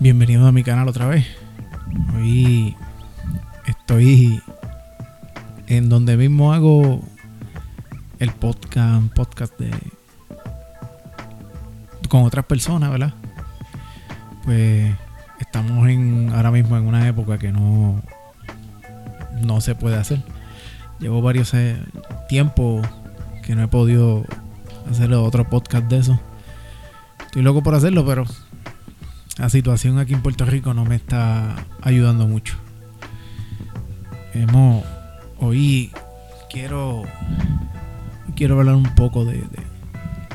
Bienvenidos a mi canal otra vez. Hoy estoy en donde mismo hago el podcast, podcast de con otras personas, ¿verdad? Pues estamos en ahora mismo en una época que no no se puede hacer. Llevo varios eh, tiempos que no he podido hacer otro podcast de eso. Estoy loco por hacerlo, pero la situación aquí en Puerto Rico no me está ayudando mucho. Hemos hoy quiero quiero hablar un poco de,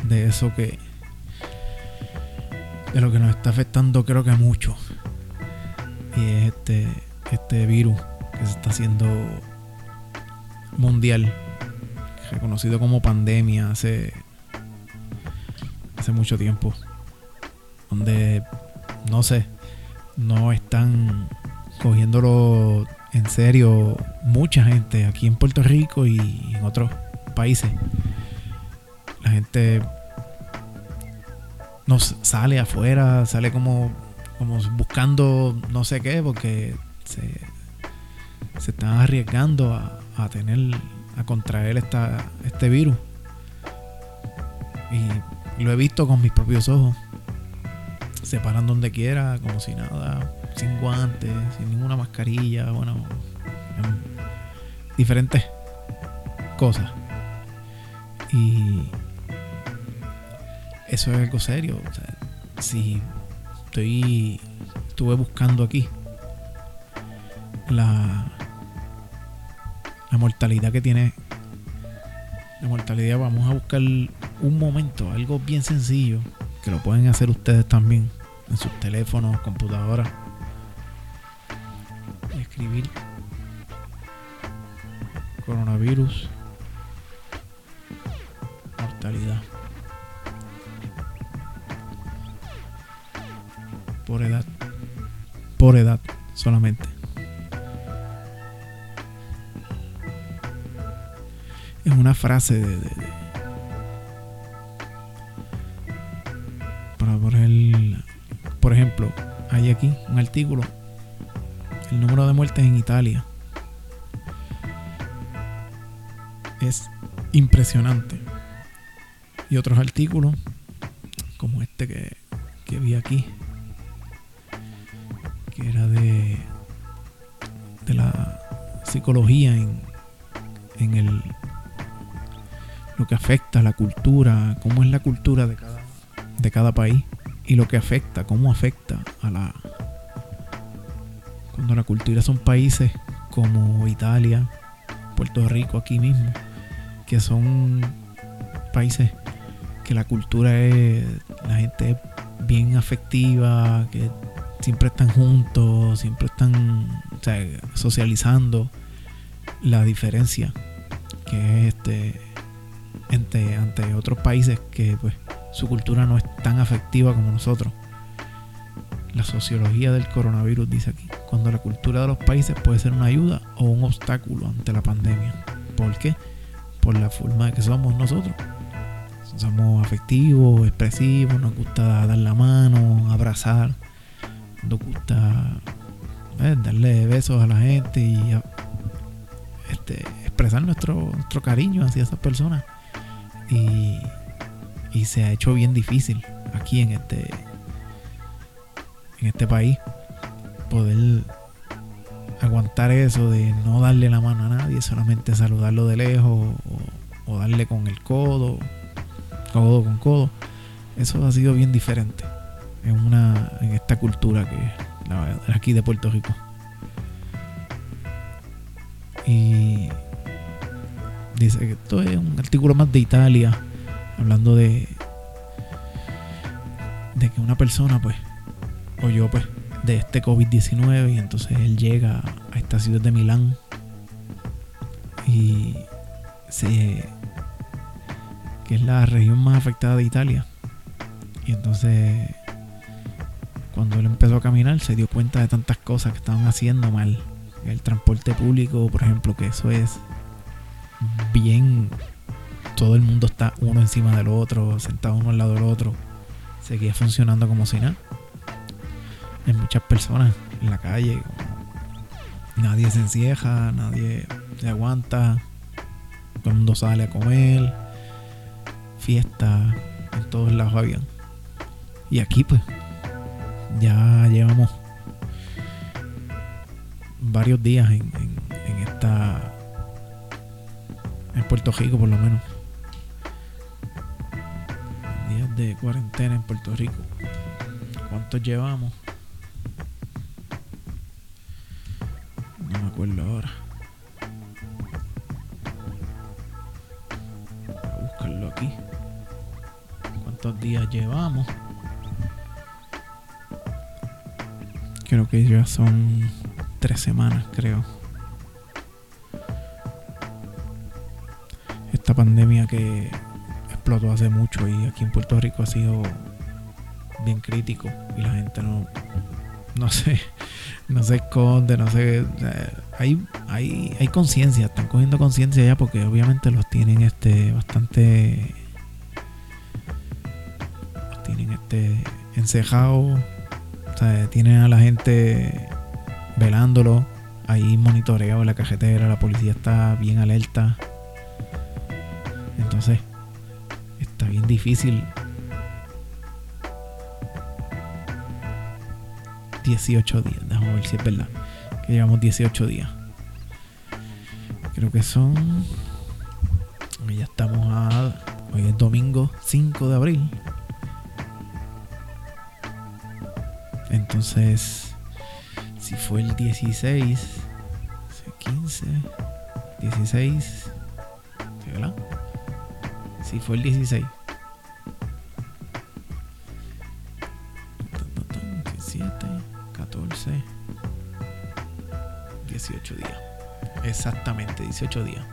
de, eso que de lo que nos está afectando creo que mucho y es este este virus que se está haciendo mundial reconocido como pandemia hace hace mucho tiempo donde no sé, no están cogiéndolo en serio mucha gente aquí en Puerto Rico y en otros países. La gente nos sale afuera, sale como, como buscando no sé qué, porque se, se están arriesgando a, a tener, a contraer esta, este virus. Y lo he visto con mis propios ojos se paran donde quiera, como si nada, sin guantes, sin ninguna mascarilla, bueno, diferentes cosas. Y eso es algo serio. O sea, si estoy, estuve buscando aquí la, la mortalidad que tiene, la mortalidad, vamos a buscar un momento, algo bien sencillo que lo pueden hacer ustedes también en sus teléfonos, computadoras. Escribir coronavirus, mortalidad. Por edad. Por edad solamente. Es una frase de, aquí un artículo, el número de muertes en Italia es impresionante. Y otros artículos, como este que, que vi aquí, que era de, de la psicología en, en el lo que afecta a la cultura, cómo es la cultura de cada, de cada país y lo que afecta, cómo afecta a la... Cuando la cultura son países como Italia, Puerto Rico, aquí mismo, que son países que la cultura es, la gente es bien afectiva, que siempre están juntos, siempre están socializando. La diferencia que es este ante, ante otros países que pues su cultura no es tan afectiva como nosotros. La sociología del coronavirus dice aquí, cuando la cultura de los países puede ser una ayuda o un obstáculo ante la pandemia. ¿Por qué? Por la forma que somos nosotros. Somos afectivos, expresivos, nos gusta dar la mano, abrazar, nos gusta eh, darle besos a la gente y este, expresar nuestro, nuestro cariño hacia esas personas. Y y se ha hecho bien difícil aquí en este en este país poder aguantar eso de no darle la mano a nadie, solamente saludarlo de lejos o, darle con el codo, codo con codo. Eso ha sido bien diferente en una en esta cultura que la, aquí de Puerto Rico. Y dice que esto es un artículo más de Italia hablando de de que una persona pues o yo pues de este COVID-19 y entonces él llega a esta ciudad de Milán y se que es la región más afectada de Italia y entonces cuando él empezó a caminar se dio cuenta de tantas cosas que estaban haciendo mal el transporte público por ejemplo que eso es bien todo el mundo está uno encima del otro, sentado uno al lado del otro. Seguía funcionando como si nada. Hay muchas personas en la calle. Nadie se encieja, nadie se aguanta. Todo el mundo sale a comer. Fiesta. En todos lados habían. Y aquí pues ya llevamos varios días en, en esta en Puerto Rico por lo menos días de cuarentena en Puerto Rico ¿cuántos llevamos? No me acuerdo ahora voy a buscarlo aquí ¿cuántos días llevamos? creo que ya son tres semanas, creo. Esta pandemia que explotó hace mucho y aquí en Puerto Rico ha sido bien crítico y la gente no, no sé, no se esconde, no sé, hay, hay, hay conciencia, están cogiendo conciencia ya porque obviamente los tienen este bastante, los tienen este encejados o sea, tienen a la gente velándolo. Ahí monitoreado en la cajetera, la policía está bien alerta. Entonces, está bien difícil. 18 días, si es verdad. Que llevamos 18 días. Creo que son. Ya estamos a. Hoy es domingo 5 de abril. Entonces, si fue el 16, 15, 16, ¿verdad? Si fue el 16. Exactamente, 18 días.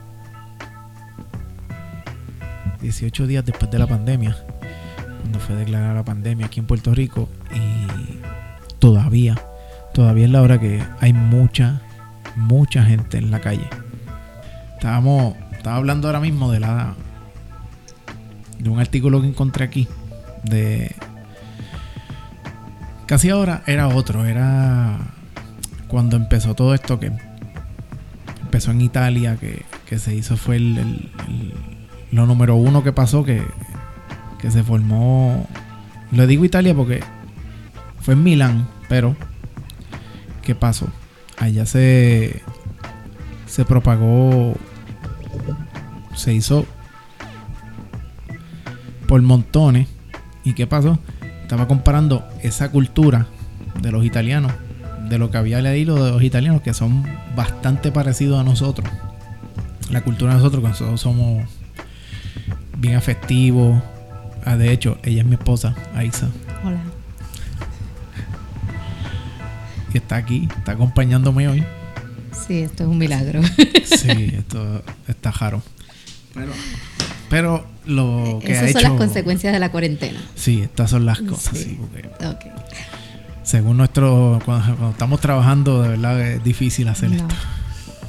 18 días después de la pandemia, cuando fue declarada la pandemia aquí en Puerto Rico y todavía, todavía es la hora que hay mucha, mucha gente en la calle. Estábamos, estaba hablando ahora mismo de la de un artículo que encontré aquí de casi ahora era otro, era cuando empezó todo esto que empezó en Italia, que, que se hizo fue el, lo número uno que pasó, que, que se formó, lo digo Italia porque fue en Milán, pero ¿qué pasó? Allá se se propagó se hizo por montones y qué pasó? Estaba comparando esa cultura de los italianos de lo que había leído de los italianos que son bastante parecidos a nosotros. La cultura de nosotros, que nosotros somos bien afectivos. Ah, de hecho, ella es mi esposa, Aiza. Hola. que está aquí, está acompañándome hoy. Sí, esto es un milagro. Sí, esto está jaro. Pero, pero lo que Esas ha son hecho. las consecuencias de la cuarentena. Sí, estas son las cosas. Sí. sí, porque Ok. Según nuestro. Cuando, cuando estamos trabajando, de verdad es difícil hacer No. esto.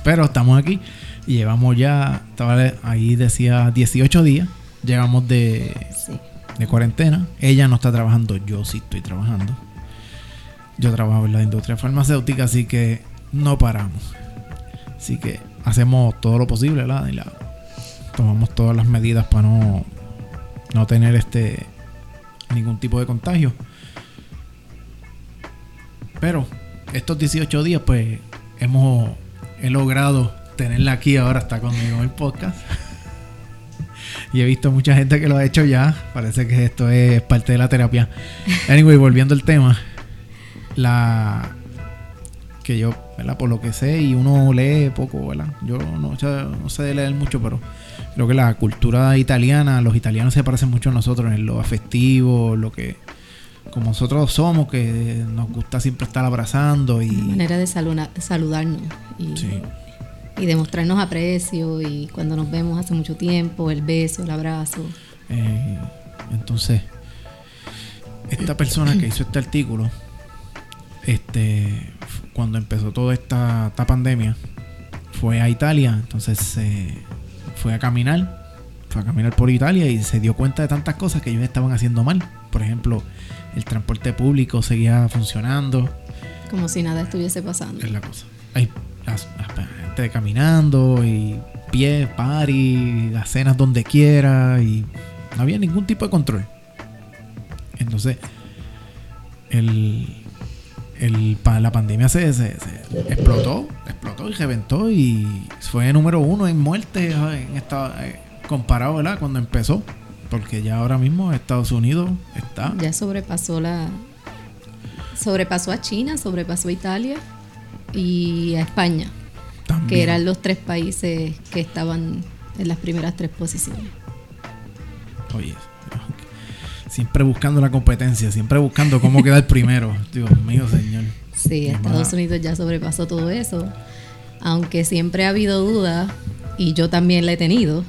Pero estamos aquí y llevamos ya. Estaba ahí decía 18 días. Llegamos de, Sí. de cuarentena. Ella no está trabajando, yo sí estoy trabajando. Yo trabajo en la industria farmacéutica, así que no paramos. Así que hacemos todo lo posible, ¿verdad? Y la, tomamos todas las medidas para no, no tener este ningún tipo de contagio. Pero estos 18 días, pues, hemos he logrado tenerla aquí ahora, está conmigo en el podcast. Y he visto mucha gente que lo ha hecho ya. Parece que esto es parte de la terapia. Anyway, volviendo al tema. La que yo, ¿verdad? Por lo que sé, y uno lee poco, ¿verdad? Yo no, sé- no sé de leer mucho, pero creo que la cultura italiana, los italianos se parecen mucho a nosotros en lo afectivo, lo que como nosotros somos, que nos gusta siempre estar abrazando y Manera de, saluna- saludarnos y, Sí. y demostrarnos aprecio y cuando nos vemos hace mucho tiempo, el beso, el abrazo. Eh, entonces, esta persona que hizo este artículo, este, cuando empezó toda esta, esta pandemia, fue a Italia, entonces se fue a caminar fue a caminar por Italia y se dio cuenta de tantas cosas que ellos estaban haciendo mal. Por ejemplo, el transporte público seguía funcionando. Como si nada estuviese pasando. Es la cosa. Hay gente caminando y pie, party, las cenas donde quiera y no había ningún tipo de control. Entonces, el, el, la pandemia se, se- se explotó, explotó y reventó y fue número uno en muertes en esta, eh, comparado ¿verdad? cuando empezó. Porque ya ahora mismo Estados Unidos está Ya sobrepasó la. Sobrepasó a China, sobrepasó a Italia y a España, también. que eran los tres países que estaban en las primeras tres posiciones. Oye, siempre buscando la competencia, siempre buscando cómo quedar primero. Dios mío, señor. Sí, Estados. Unidos ya sobrepasó todo eso. Aunque siempre ha habido dudas, y yo también la he tenido,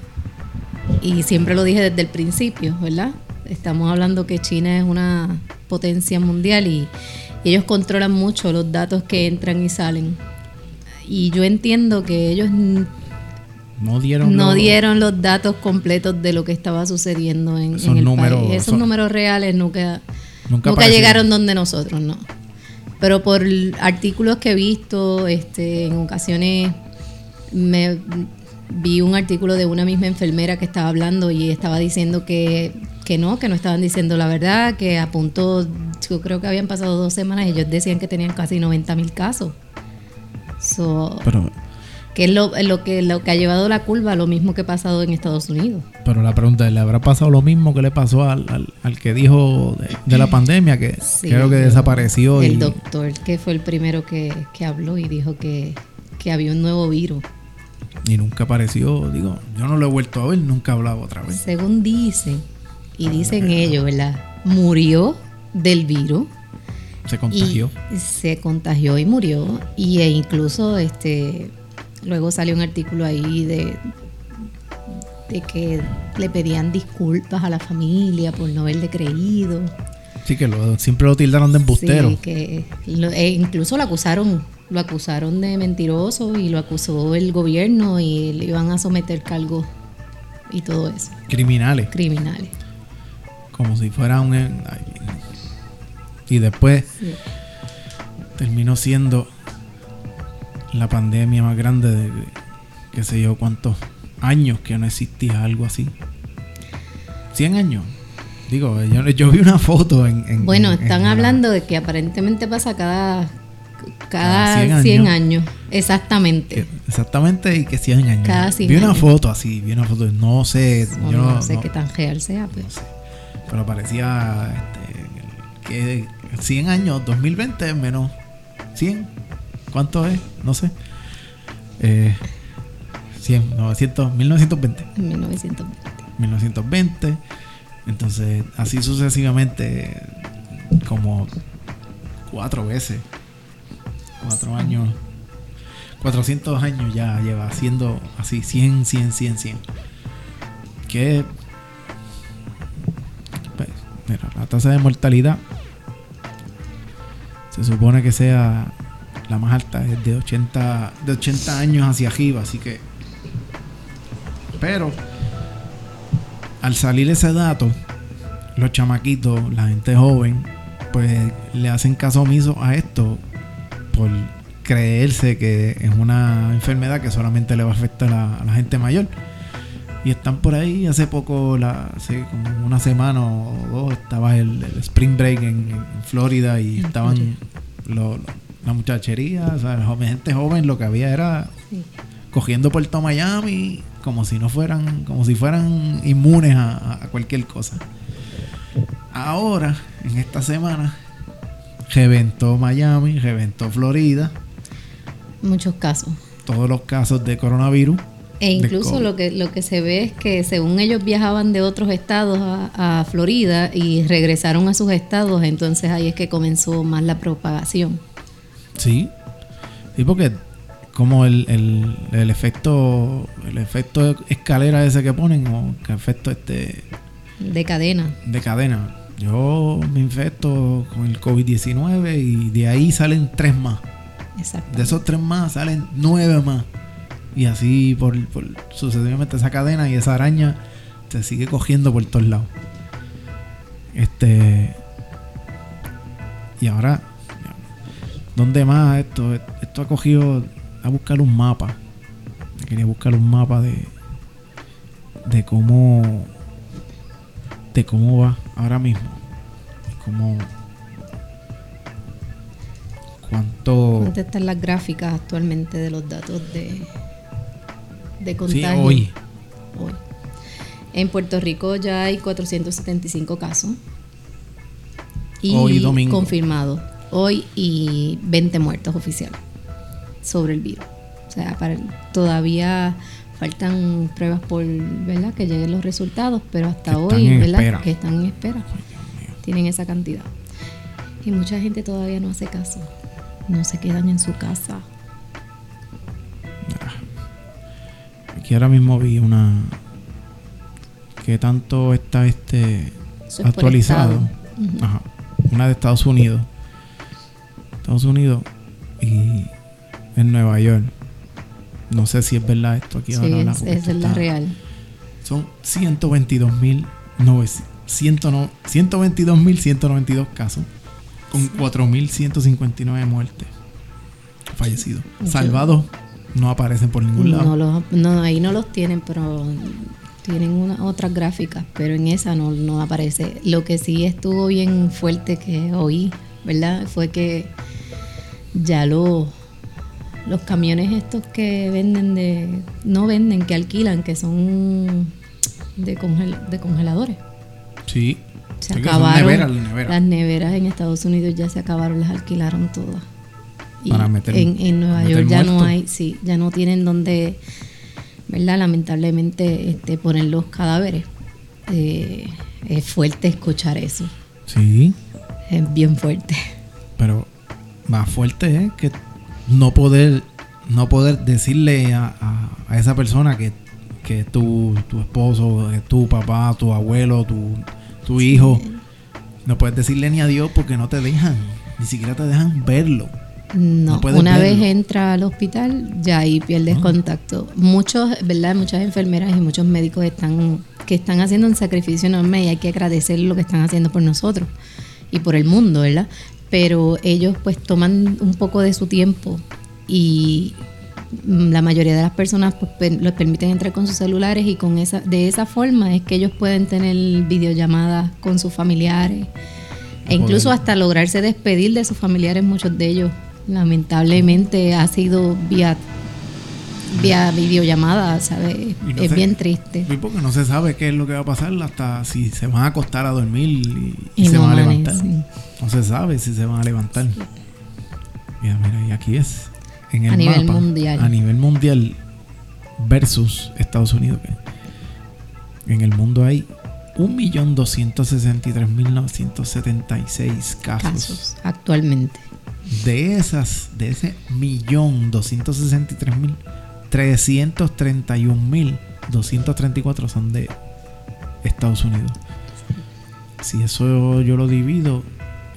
y siempre lo dije desde el principio, ¿verdad? Estamos hablando que China es una potencia mundial y, y ellos controlan mucho los datos que entran y salen. Y yo entiendo que ellos No dieron no los- dieron los datos completos de lo que estaba sucediendo en, en el números país. Esos son- números reales nunca, Nunca nunca, llegaron donde nosotros, no. Pero por artículos que he visto, este, en ocasiones me vi un artículo de una misma enfermera que estaba hablando y estaba diciendo que, que no, que no estaban diciendo la verdad, que a punto, yo creo que habían pasado dos semanas y ellos decían que tenían casi 90 mil casos. So, Pero, que es lo, lo que, lo que ha llevado la curva, lo mismo que ha pasado en Estados Unidos. pero la pregunta es, ¿le habrá pasado lo mismo que le pasó al, al- al que dijo de, de la pandemia? Que Sí, creo que el- desapareció El y, doctor, que fue el primero que, que habló y dijo que, que había un nuevo virus. Y nunca apareció. Digo, yo no lo he vuelto a ver, nunca he hablado otra vez. Según dicen, y dicen ellos, ¿verdad? Murió del virus Se contagió. y se contagió y murió. Y e incluso este luego salió un artículo ahí de, de que le pedían disculpas a la familia por no haberle creído. Sí, que lo- siempre lo tildaron de embustero. Sí, que lo- e incluso lo acusaron, lo acusaron de mentiroso y lo acusó el gobierno y le iban a someter cargos y todo eso, Criminales. criminales. Como si fuera un... ay, Y después Sí. terminó siendo la pandemia más grande de qué sé yo cuántos años que no existía algo así. 100 años. Digo, yo, yo vi una foto en... en- Bueno, en- están en la- hablando de que aparentemente pasa cada, Cada cada 100 100 años. años. Exactamente. que- exactamente, y que 100 años. Cada 100 vi una años. foto así, vi una foto, no sé, O yo no, no, sé no- qué tan real sea, pues. no sé. Pero parecía este, que 100 años, 2020 menos 100. ¿Cuánto es? No sé. Eh, 100, 900, 1920. En 1920. 1920. Entonces, así sucesivamente, como cuatro veces. Cuatro años. 400 años ya lleva haciendo así 100, 100, 100, 100. Que. pues, mira, la tasa de mortalidad se supone que sea la más alta, es de 80, de 80 años hacia arriba, así que. Pero al salir ese dato, los chamaquitos, la gente joven, pues le hacen caso omiso a esto por creerse que es una enfermedad que solamente le va a afectar a, a la gente mayor. Y están por ahí, hace poco, la, hace como una semana o dos, estaba el, el Spring Break en, en Florida y estaban lo- lo- la muchachería, o sea, la joven- gente joven, lo que había era Sí. cogiendo Puerto Miami como si no fueran, como si fueran inmunes a, a cualquier cosa. Ahora, en esta semana, reventó Miami, reventó Florida, Muchos casos. todos los casos de coronavirus. E incluso lo que, lo que se ve es que según ellos viajaban de otros estados a, a Florida y regresaron a sus estados, entonces ahí es que comenzó más la propagación. Sí. Sí, porque como el, el, el efecto el efecto escalera ese que ponen o que efecto este De cadena. de cadena. Yo me infecto con el COVID-19 y de ahí salen tres más. Exacto. De esos tres más salen nueve más. Y así por, por sucesivamente esa cadena y esa araña te sigue cogiendo por todos lados. Este. Y ahora, ¿dónde más esto? Esto ha cogido a buscar un mapa. Quería buscar un mapa de. de cómo. de cómo va ahora mismo. Cómo. cuánto. ¿Dónde están las gráficas actualmente de los datos de. de Sí, contagio? hoy. Hoy. En Puerto Rico ya hay 475 casos. Y Hoy domingo. confirmados. Hoy y 20 muertos oficiales sobre el virus. O sea, para, todavía faltan pruebas por, ¿verdad? Que lleguen los resultados, pero hasta Que hoy, ¿verdad? espera. Que están en espera. Ay. Tienen esa cantidad. Y mucha gente todavía no hace caso. No se quedan en su casa. Aquí ahora mismo vi una. que tanto está este. Es actualizado. Ajá. Una de Estados Unidos. Estados Unidos y en Nueva York. No sé si es verdad esto aquí Sí, ahora. es- es la real. Son 122.192 casos con 4.159 muertes. Fallecidos. Salvados no aparecen por ningún lado. No, los- no, ahí no los tienen, pero tienen una, otras gráficas, pero en esa no, no aparece. Lo que sí estuvo bien fuerte que oí, ¿verdad? Fue que ya los los camiones estos que venden de no venden, que alquilan, que son de, congel- de congeladores. Sí. Se acabaron neveras, las neveras. las neveras en Estados Unidos ya se acabaron, las alquilaron todas. Y Para meter- en, en Nueva meter York ya no hay, sí, ya no tienen donde, ¿verdad? Lamentablemente este, poner los cadáveres. Eh, es fuerte escuchar eso, Sí. es bien fuerte. Pero más fuerte es que no poder, no poder decirle a, a- a esa persona que, que tu, tu esposo, que tu papá, tu abuelo, tu, tu hijo, no puedes decirle ni a Dios porque no te dejan, ni siquiera te dejan verlo. No, una verlo. vez entra al hospital, ya ahí pierdes Ah. contacto. Muchos, ¿verdad? Muchas enfermeras y muchos médicos están que están haciendo un sacrificio enorme y hay que agradecer lo que están haciendo por nosotros y por el mundo, ¿verdad? Pero ellos pues toman un poco de su tiempo y la mayoría de las personas pues, les permiten entrar con sus celulares y con esa de esa forma es que ellos pueden tener videollamadas con sus familiares e incluso hasta lograrse despedir de sus familiares, muchos de ellos lamentablemente ha sido vía vía videollamada, ¿sabes? No es bien triste. Y porque no se sabe qué es lo que va a pasar hasta si se van a acostar a dormir y, y Y se no van a levantar. amanecen. No se sabe si se van a levantar. Mira, mira, y aquí es. En el A nivel mapa, mundial. A nivel mundial versus Estados Unidos. En el mundo hay 1.263.976 casos. Casos actualmente. De esas, de ese millón 263.000, 331.234 son de Estados Unidos. Si eso yo lo divido,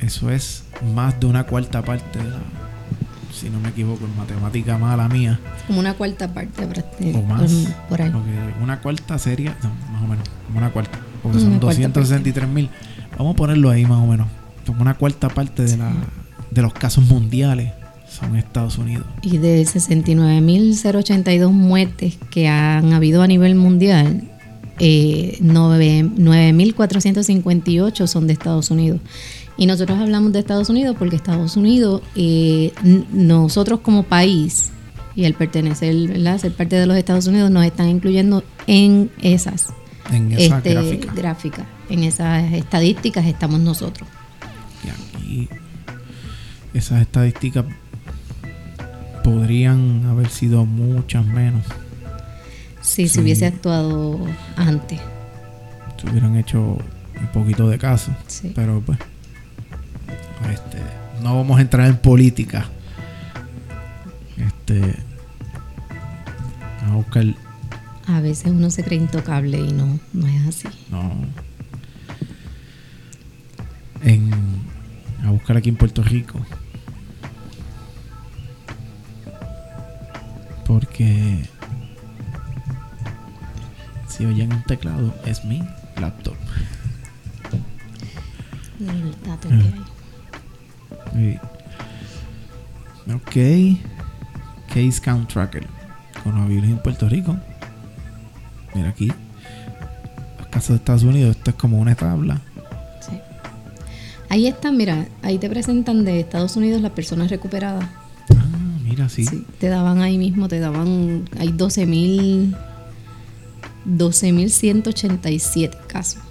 eso es más de una cuarta parte de la, si no me equivoco, en matemática mala mía, Como una cuarta parte prácti- o más. por- ahí. Una cuarta sería, no, más o menos, como una cuarta, porque son Una cuarta 263.000. Vamos a ponerlo ahí más o menos. Como una cuarta parte de, la, de los casos mundiales son Estados Unidos. Y de 69.082 muertes que han habido a nivel mundial, eh, nueve- 9.458 son de Estados Unidos. Y nosotros hablamos de Estados Unidos porque Estados Unidos, eh, nosotros como país, y al pertenecer, ¿verdad? ser parte de los Estados Unidos, nos están incluyendo en esas En esa este, gráfica. gráficas, en esas estadísticas estamos nosotros. Y aquí esas estadísticas podrían haber sido muchas menos Si se hubiese actuado antes. si hubieran hecho un poquito de caso. Sí. Pero pues, este, no vamos a entrar en política. Este, vamos a buscar, A veces uno se cree intocable y no, no es así. no, en, a buscar aquí en Puerto Rico. Porque Si oyen un teclado, es mi laptop. El dato que hay. Ok. Case Count Tracker. Coronavirus en Puerto Rico. Mira aquí. Los casos de Estados Unidos, esto es como una tabla. Sí. Ahí están, mira, ahí te presentan de Estados Unidos las personas recuperadas. Ah, mira, sí. Sí, te daban ahí mismo, te daban, hay 12.000, 12.187 casos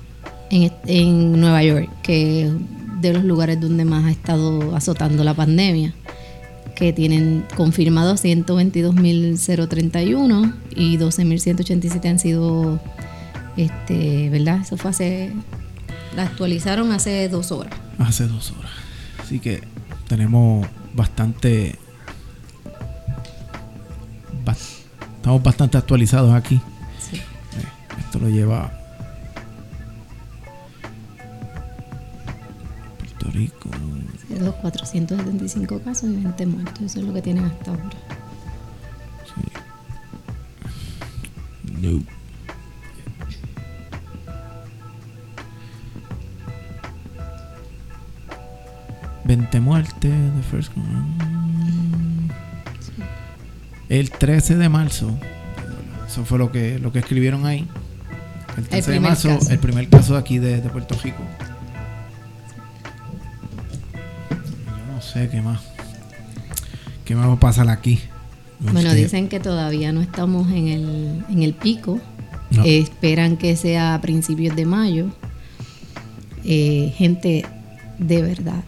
en, en Nueva York, que de los lugares donde más ha estado azotando la pandemia, que tienen confirmados 122.031 y 12.187 han sido, este, ¿verdad? Eso fue hace, la actualizaron hace dos horas. Hace dos horas. Así que tenemos bastante. ba- estamos bastante actualizados aquí. Sí. Eh, Esto lo lleva. Rico. De los 475 casos y 20 muertos, eso es lo que tienen hasta ahora. No. Veinte muertes de first Mm. El 13 de marzo. Eso fue lo que, lo que escribieron ahí. El 13 de primer marzo, caso. el primer caso de aquí de, de Puerto Rico. Sé qué más. ¿Qué más va a pasar aquí? Bueno, Este, dicen que todavía no estamos en el, en el pico. No. Eh, esperan que sea a principios de mayo. Eh, gente, de verdad,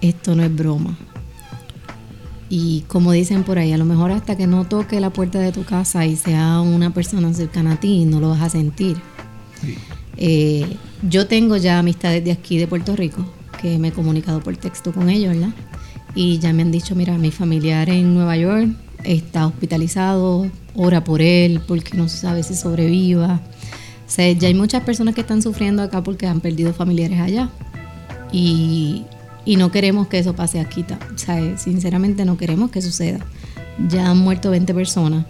esto no es broma. Y como dicen por ahí, a lo mejor hasta que no toque la puerta de tu casa y sea una persona cercana a ti, no lo vas a sentir. sí. Eh, yo tengo ya amistades de aquí de Puerto Rico que me he comunicado por texto con ellos, ¿verdad? Y ya me han dicho, mira, mi familiar en Nueva York está hospitalizado, ora por él porque no se sabe si sobreviva. O sea, ya hay muchas personas que están sufriendo acá porque han perdido familiares allá. Y, no queremos que eso pase aquí. O sea, sinceramente no queremos que suceda. Ya han muerto 20 personas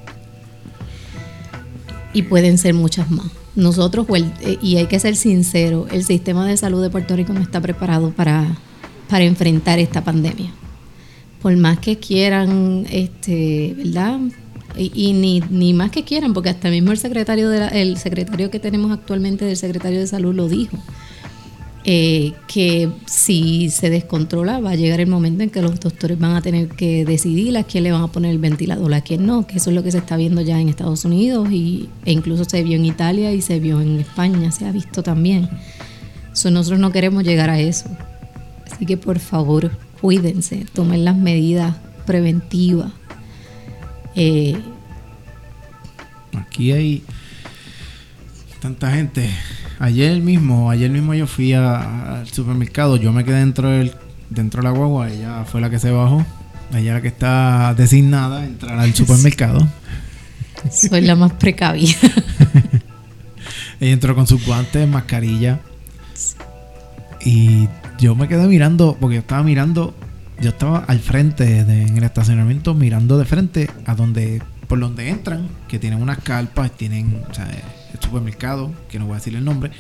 y pueden ser muchas más. Nosotros, el- eh, y hay que ser sincero, el sistema de salud de Puerto Rico no está preparado para, para enfrentar esta pandemia. Por más que quieran, este, ¿verdad? Y, y ni, ni más que quieran, porque hasta mismo el secretario, de la- el secretario que tenemos actualmente del secretario de salud lo dijo. Eh, que si se descontrola va a llegar el momento en que los doctores van a tener que decidir a quién le van a poner el ventilador, a quién no, que eso es lo que se está viendo ya en Estados Unidos y, e incluso se vio en Italia y se vio en España, se ha visto también. So, nosotros no queremos llegar a eso. Así que por favor, cuídense, tomen las medidas preventivas. Eh, Aquí hay tanta gente. Ayer mismo, ayer mismo yo fui a- al supermercado. Yo me quedé dentro del dentro de la guagua. Ella fue la que se bajó. Ella la que está designada a entrar al supermercado. soy la más precavida. Ella entró con sus guantes, mascarilla. Y yo me quedé mirando, porque yo estaba mirando, yo estaba al frente de- en el estacionamiento, mirando de frente a donde, por donde entran, que tienen unas carpas, tienen, o sea, supermercado, que no voy a decir el nombre,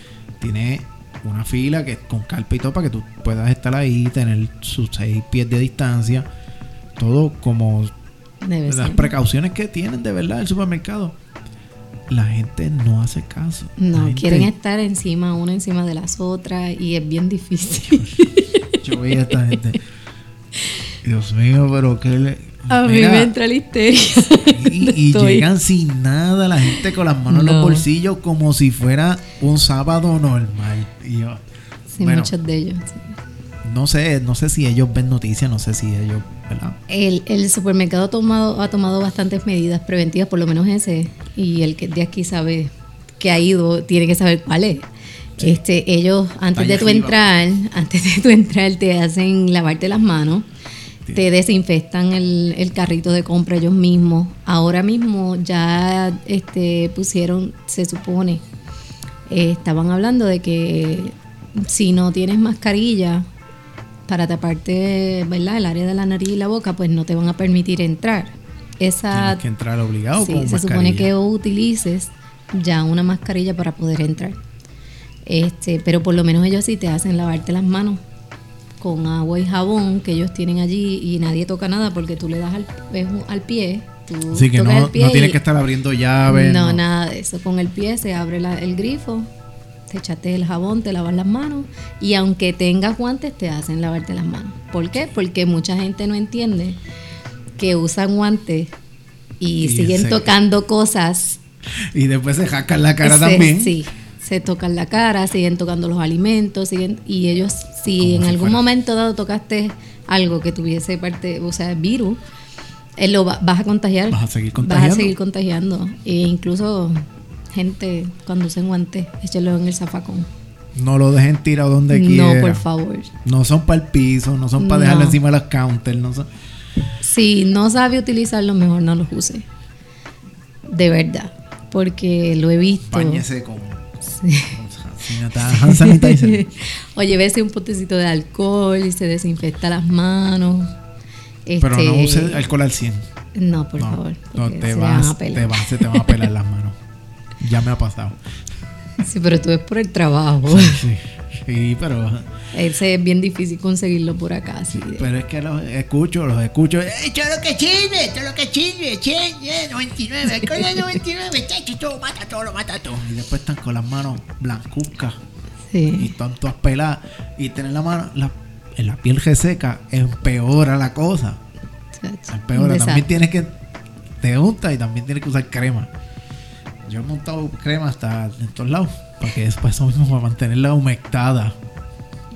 tiene una fila que con carpa y todo para que tú puedas estar ahí, tener sus seis pies de distancia, todo como Debe las ser. precauciones que tienen de verdad el supermercado. La gente no hace caso. No, gente- quieren estar encima, una encima de las otras y es bien difícil. Yo veía a esta gente. Dios mío, pero que le. A mí Mira, me entra la histeria. Y, llegan sin nada, la gente con las manos en los bolsillos como si fuera un sábado normal. Y yo, Sí, bueno, muchos de ellos. sí. no sé, no sé si ellos ven noticias, no sé si ellos, ¿verdad? El, el supermercado ha tomado, ha tomado bastantes medidas preventivas, por lo menos ese, y el que de aquí sabe que ha ido tiene que saber cuál es. Este, ellos antes de tu arriba. entrar, antes de tu entrar te hacen lavarte las manos. Te desinfectan el, el carrito de compra ellos mismos. Ahora mismo ya este, pusieron, se supone, eh, estaban hablando de que si no tienes mascarilla para taparte, ¿verdad? El área de la nariz y la boca, pues no te van a permitir entrar. Esa Tienes que entrar obligado Sí, con se supone que utilices ya una mascarilla para poder entrar. Este, pero por lo menos ellos sí te hacen lavarte las manos con agua y jabón que ellos tienen allí y nadie toca nada porque tú le das al, al pie. Tú que no, no tienes que estar abriendo llaves. No, nada de eso. Con el pie se abre el grifo, te echaste el jabón, te lavas las manos y aunque tengas guantes te hacen lavarte las manos. ¿Por qué? Porque mucha gente no entiende que usan guantes y, siguen tocando cosas. Y después se jacan la cara también. Sí, se tocan la cara, siguen tocando los alimentos, siguen y ellos si en algún momento dado tocaste algo que tuviese parte, o sea, virus, él lo vas a contagiar. Vas a seguir contagiando. Vas a seguir contagiando. E incluso gente cuando usen guantes, échelo en el zafacón. No lo dejen tirado donde quieran. No, por favor. No son para el piso, no son para dejarlo encima de los counters, no son si no sabe utilizarlo, mejor no los use. De verdad. Porque lo he visto. Páñese con. Sí. Oye, vese un potecito de alcohol y se desinfecta las manos. Pero no este, use alcohol al 100. No, por favor. No, te vas, te vas, se te van a pelar las manos. Ya me ha pasado. Sí, pero tú es por el trabajo. sí. Sí, pero. Ese es bien difícil conseguirlo por acá. Sí. Pero es que los escucho, los escucho. ¡Ey, lo que chile! ¡Todo lo que chile! ¡Chile! 99! ¡Alcohol 99! ¡Chacho! Todo mata todo, lo mata todo. Y después están con las manos blancuzcas. Sí. Y están todas peladas. Y tener la mano en la piel reseca empeora la cosa. Empeora. También tienes que. Te unta y también tienes que usar crema. Yo he montado crema hasta en todos lados. Porque después eso mismo para mantenerla humectada.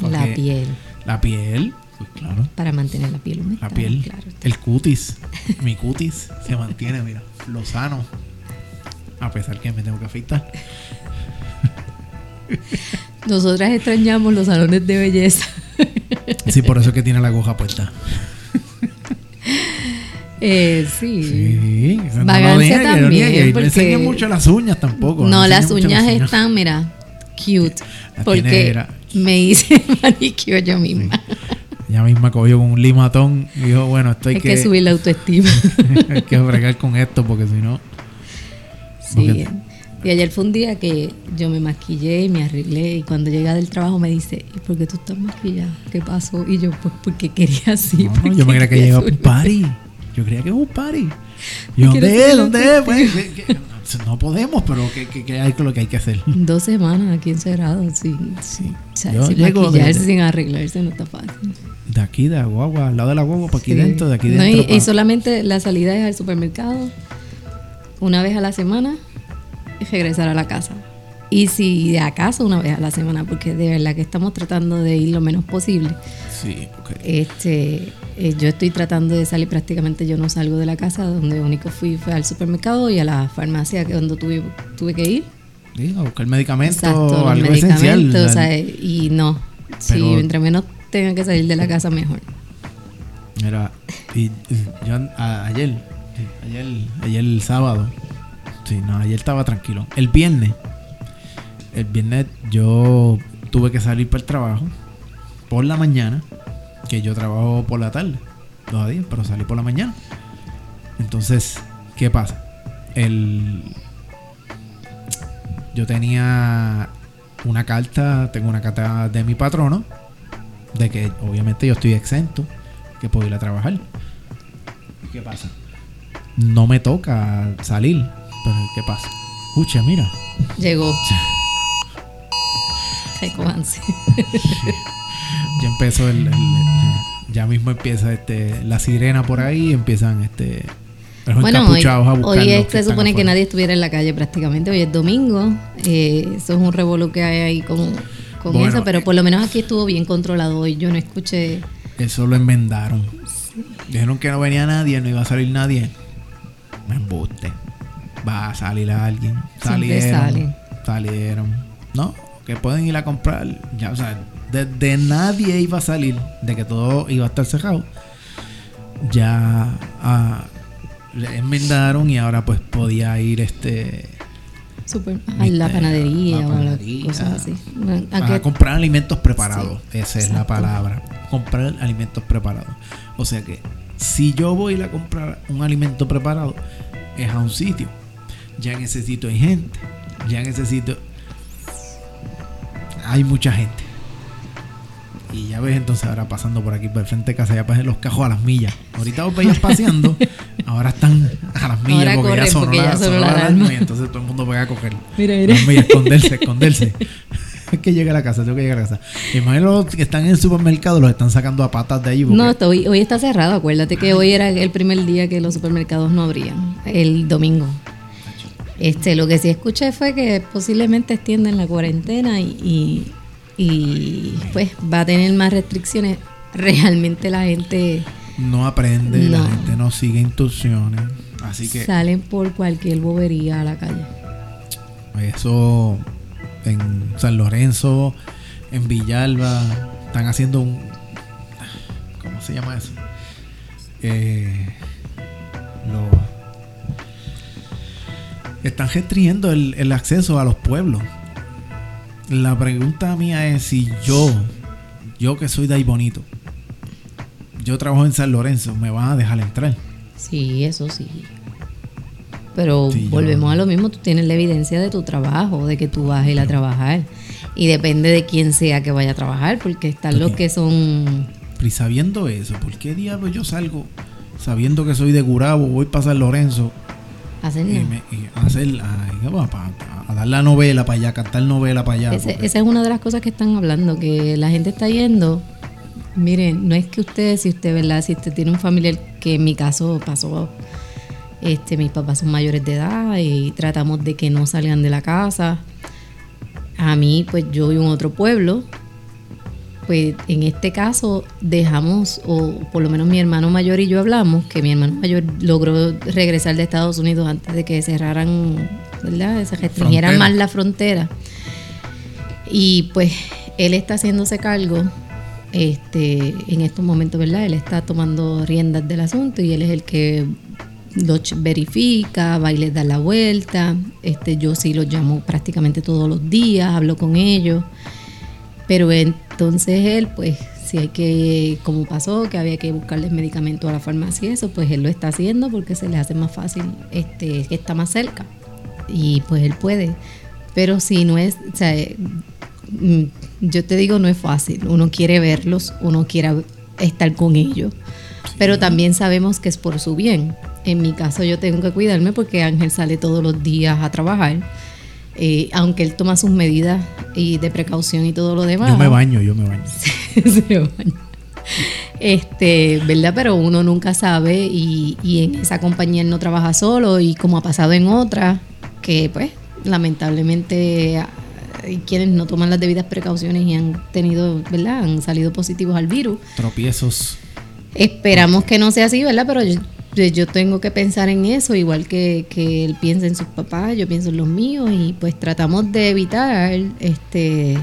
La piel. La piel, pues claro. Para mantener la piel humectada. La piel. el cutis. mi cutis se mantiene, mira, lo sano. A pesar que me tengo que afeitar. Nosotras extrañamos los salones de belleza. sí, por eso es que tiene la aguja puesta. Eh, sí. Sí. Vagancia también. No enseña mucho las uñas tampoco. No, las uñas, están, mira, cute. porque me hice manicure yo misma. Ella misma cogió con un limatón y dijo, bueno, esto hay, hay que, subir la autoestima. hay que bregar con esto porque si no... Sí. Y ayer fue un día que yo me maquillé y me arreglé y cuando llega del trabajo me dice, ¿y por qué tú estás maquillada? ¿Qué pasó? Y yo, pues porque quería así. yo me creía que llegaba a un party. Yo creía que es un party. ¿Y dónde es? ¿Dónde es? Pues, no podemos, pero ¿qué, qué, hay lo que hay que hacer? Dos semanas aquí encerrado, sí. sí. O sea, Yo sin maquillarse, sin arreglarse, no está fácil. De aquí, de Aguagua, al lado de la guagua, para aquí dentro, de aquí dentro. y, y, solamente la salida es al supermercado, una vez a la semana, y regresar a la casa. Y si de acaso una vez a la semana, porque de verdad que estamos tratando de ir lo menos posible. Sí, porque... Este, eh, yo estoy tratando de salir prácticamente, yo no salgo de la casa, donde único fui fue al supermercado y a la farmacia, que es donde tuve, tuve que ir. Sí, a buscar medicamentos, algo esencial. O sea, y no, sí, mientras menos tenga que salir de la casa, mejor. Mira, y, yo ayer, ayer, ayer el sábado, sí, no, ayer estaba tranquilo. El viernes el viernes yo tuve que salir para el trabajo por la mañana, que yo trabajo por la tarde, todavía, pero salí por la mañana. Entonces, ¿qué pasa? El yo tenía una carta, tengo una carta de mi patrono, de que obviamente yo estoy exento, que puedo ir a trabajar. ¿Qué pasa? No me toca salir, pero ¿qué pasa? Escucha, mira. Llegó. Ya empezó el, ya mismo empieza este la sirena por ahí, empiezan este bueno, hoy, hoy se supone que nadie estuviera en la calle prácticamente, hoy es domingo, eh, eso es un revuelo que hay ahí con, con eso, pero por lo menos aquí estuvo bien controlado hoy, yo no escuché... Eso lo enmendaron. Dijeron que no venía nadie, no iba a salir nadie. Me embuste. Va a salir alguien. Salieron. Salieron. ¿No? Que pueden ir a comprar, ya, o sea, de, nadie iba a salir, de que todo iba a estar cerrado, ya ah, le enmendaron y ahora pues podía ir este Super, a la panadería, o cosas así. A, comprar alimentos preparados, esa es la palabra. Comprar alimentos preparados. O sea que si yo voy a comprar un alimento preparado, es a un sitio. Ya en ese sitio hay gente ya en ese sitio hay mucha gente. Y ya ves entonces ahora pasando por aquí por el frente de casa, ya pasan los cajos a las millas. Ahorita vos veías paseando, ahora están a las millas Ahora porque, corren ya sonó, porque la, ya sonó sonó la la alarma. alarma y entonces todo el mundo va a coger Mira, mira. las millas, esconderse, esconderse. Es que llegue a la casa, tengo que llegar a la casa. Imagino los que están en el supermercado, los están sacando a patas de allí. porque- No, hoy, hoy está cerrado. Acuérdate que hoy era el primer día que los supermercados no abrían, el domingo. Este, lo que sí escuché fue que posiblemente extienden la cuarentena y, y, y, pues va a tener más restricciones. Realmente la gente no aprende, la gente no sigue instrucciones. Así que sale por cualquier bobería a la calle. eso en San Lorenzo, en Villalba, están haciendo un. ¿Cómo se llama eso? Eh, lo- están restringiendo el, el acceso a los pueblos. La pregunta mía es si yo, yo que soy de ahí bonito, yo trabajo en San Lorenzo, ¿me van a dejar entrar? Sí, eso sí. Pero Sí, yo- volvemos a lo mismo, tú tienes la evidencia de tu trabajo, de que tú vas a ir a trabajar. Y depende de quién sea que vaya a trabajar, porque están los que son... Y sabiendo eso, ¿por qué diablo yo salgo sabiendo que soy de Gurabo, voy para San Lorenzo Y, nada. me, y hacer, a dar la novela para allá, cantar novela para allá? Ese- porque- esa es una de las cosas que están hablando, que la gente está yendo. Miren, no es que usted, si usted, ¿verdad? Si usted tiene un familiar, que en mi caso pasó, este, mis papás son mayores de edad y tratamos de que no salgan de la casa. A mí, pues yo vivo en otro pueblo. Pues en este caso dejamos, o por lo menos mi hermano mayor y yo hablamos, que mi hermano mayor logró regresar de Estados Unidos antes de que cerraran, ¿verdad? Se restringieran más la frontera. Y pues él está haciéndose cargo este, en estos momentos, ¿verdad? Él está tomando riendas del asunto y él es el que lo ch- verifica, va y les da la vuelta. Este, yo sí los llamo prácticamente todos los días, hablo con ellos. Pero entonces él, pues, si hay que, como pasó, que había que buscarles medicamentos a la farmacia y eso, pues él lo está haciendo porque se le hace más fácil, este, que está más cerca. Y pues él puede. Pero si no es, o sea, eh, mm, yo te digo, no es fácil. Uno quiere verlos, uno quiere estar con ellos. Pero también sabemos que es por su bien. En mi caso yo tengo que cuidarme porque Ángel sale todos los días a trabajar. Eh, aunque él toma sus medidas y de precaución y todo lo demás. Yo me baño, yo me baño. se baña. Este, ¿verdad? Pero uno nunca sabe y, y en esa compañía él no trabaja solo y como ha pasado en otras, que pues lamentablemente ah, hay quienes no toman las debidas precauciones y han tenido, ¿verdad? Han salido positivos al virus. Tropiezos. Esperamos que no sea así, ¿verdad? Pero yo, yo tengo que pensar en eso, igual que, que él piensa en sus papás, yo pienso en los míos y pues tratamos de evitar este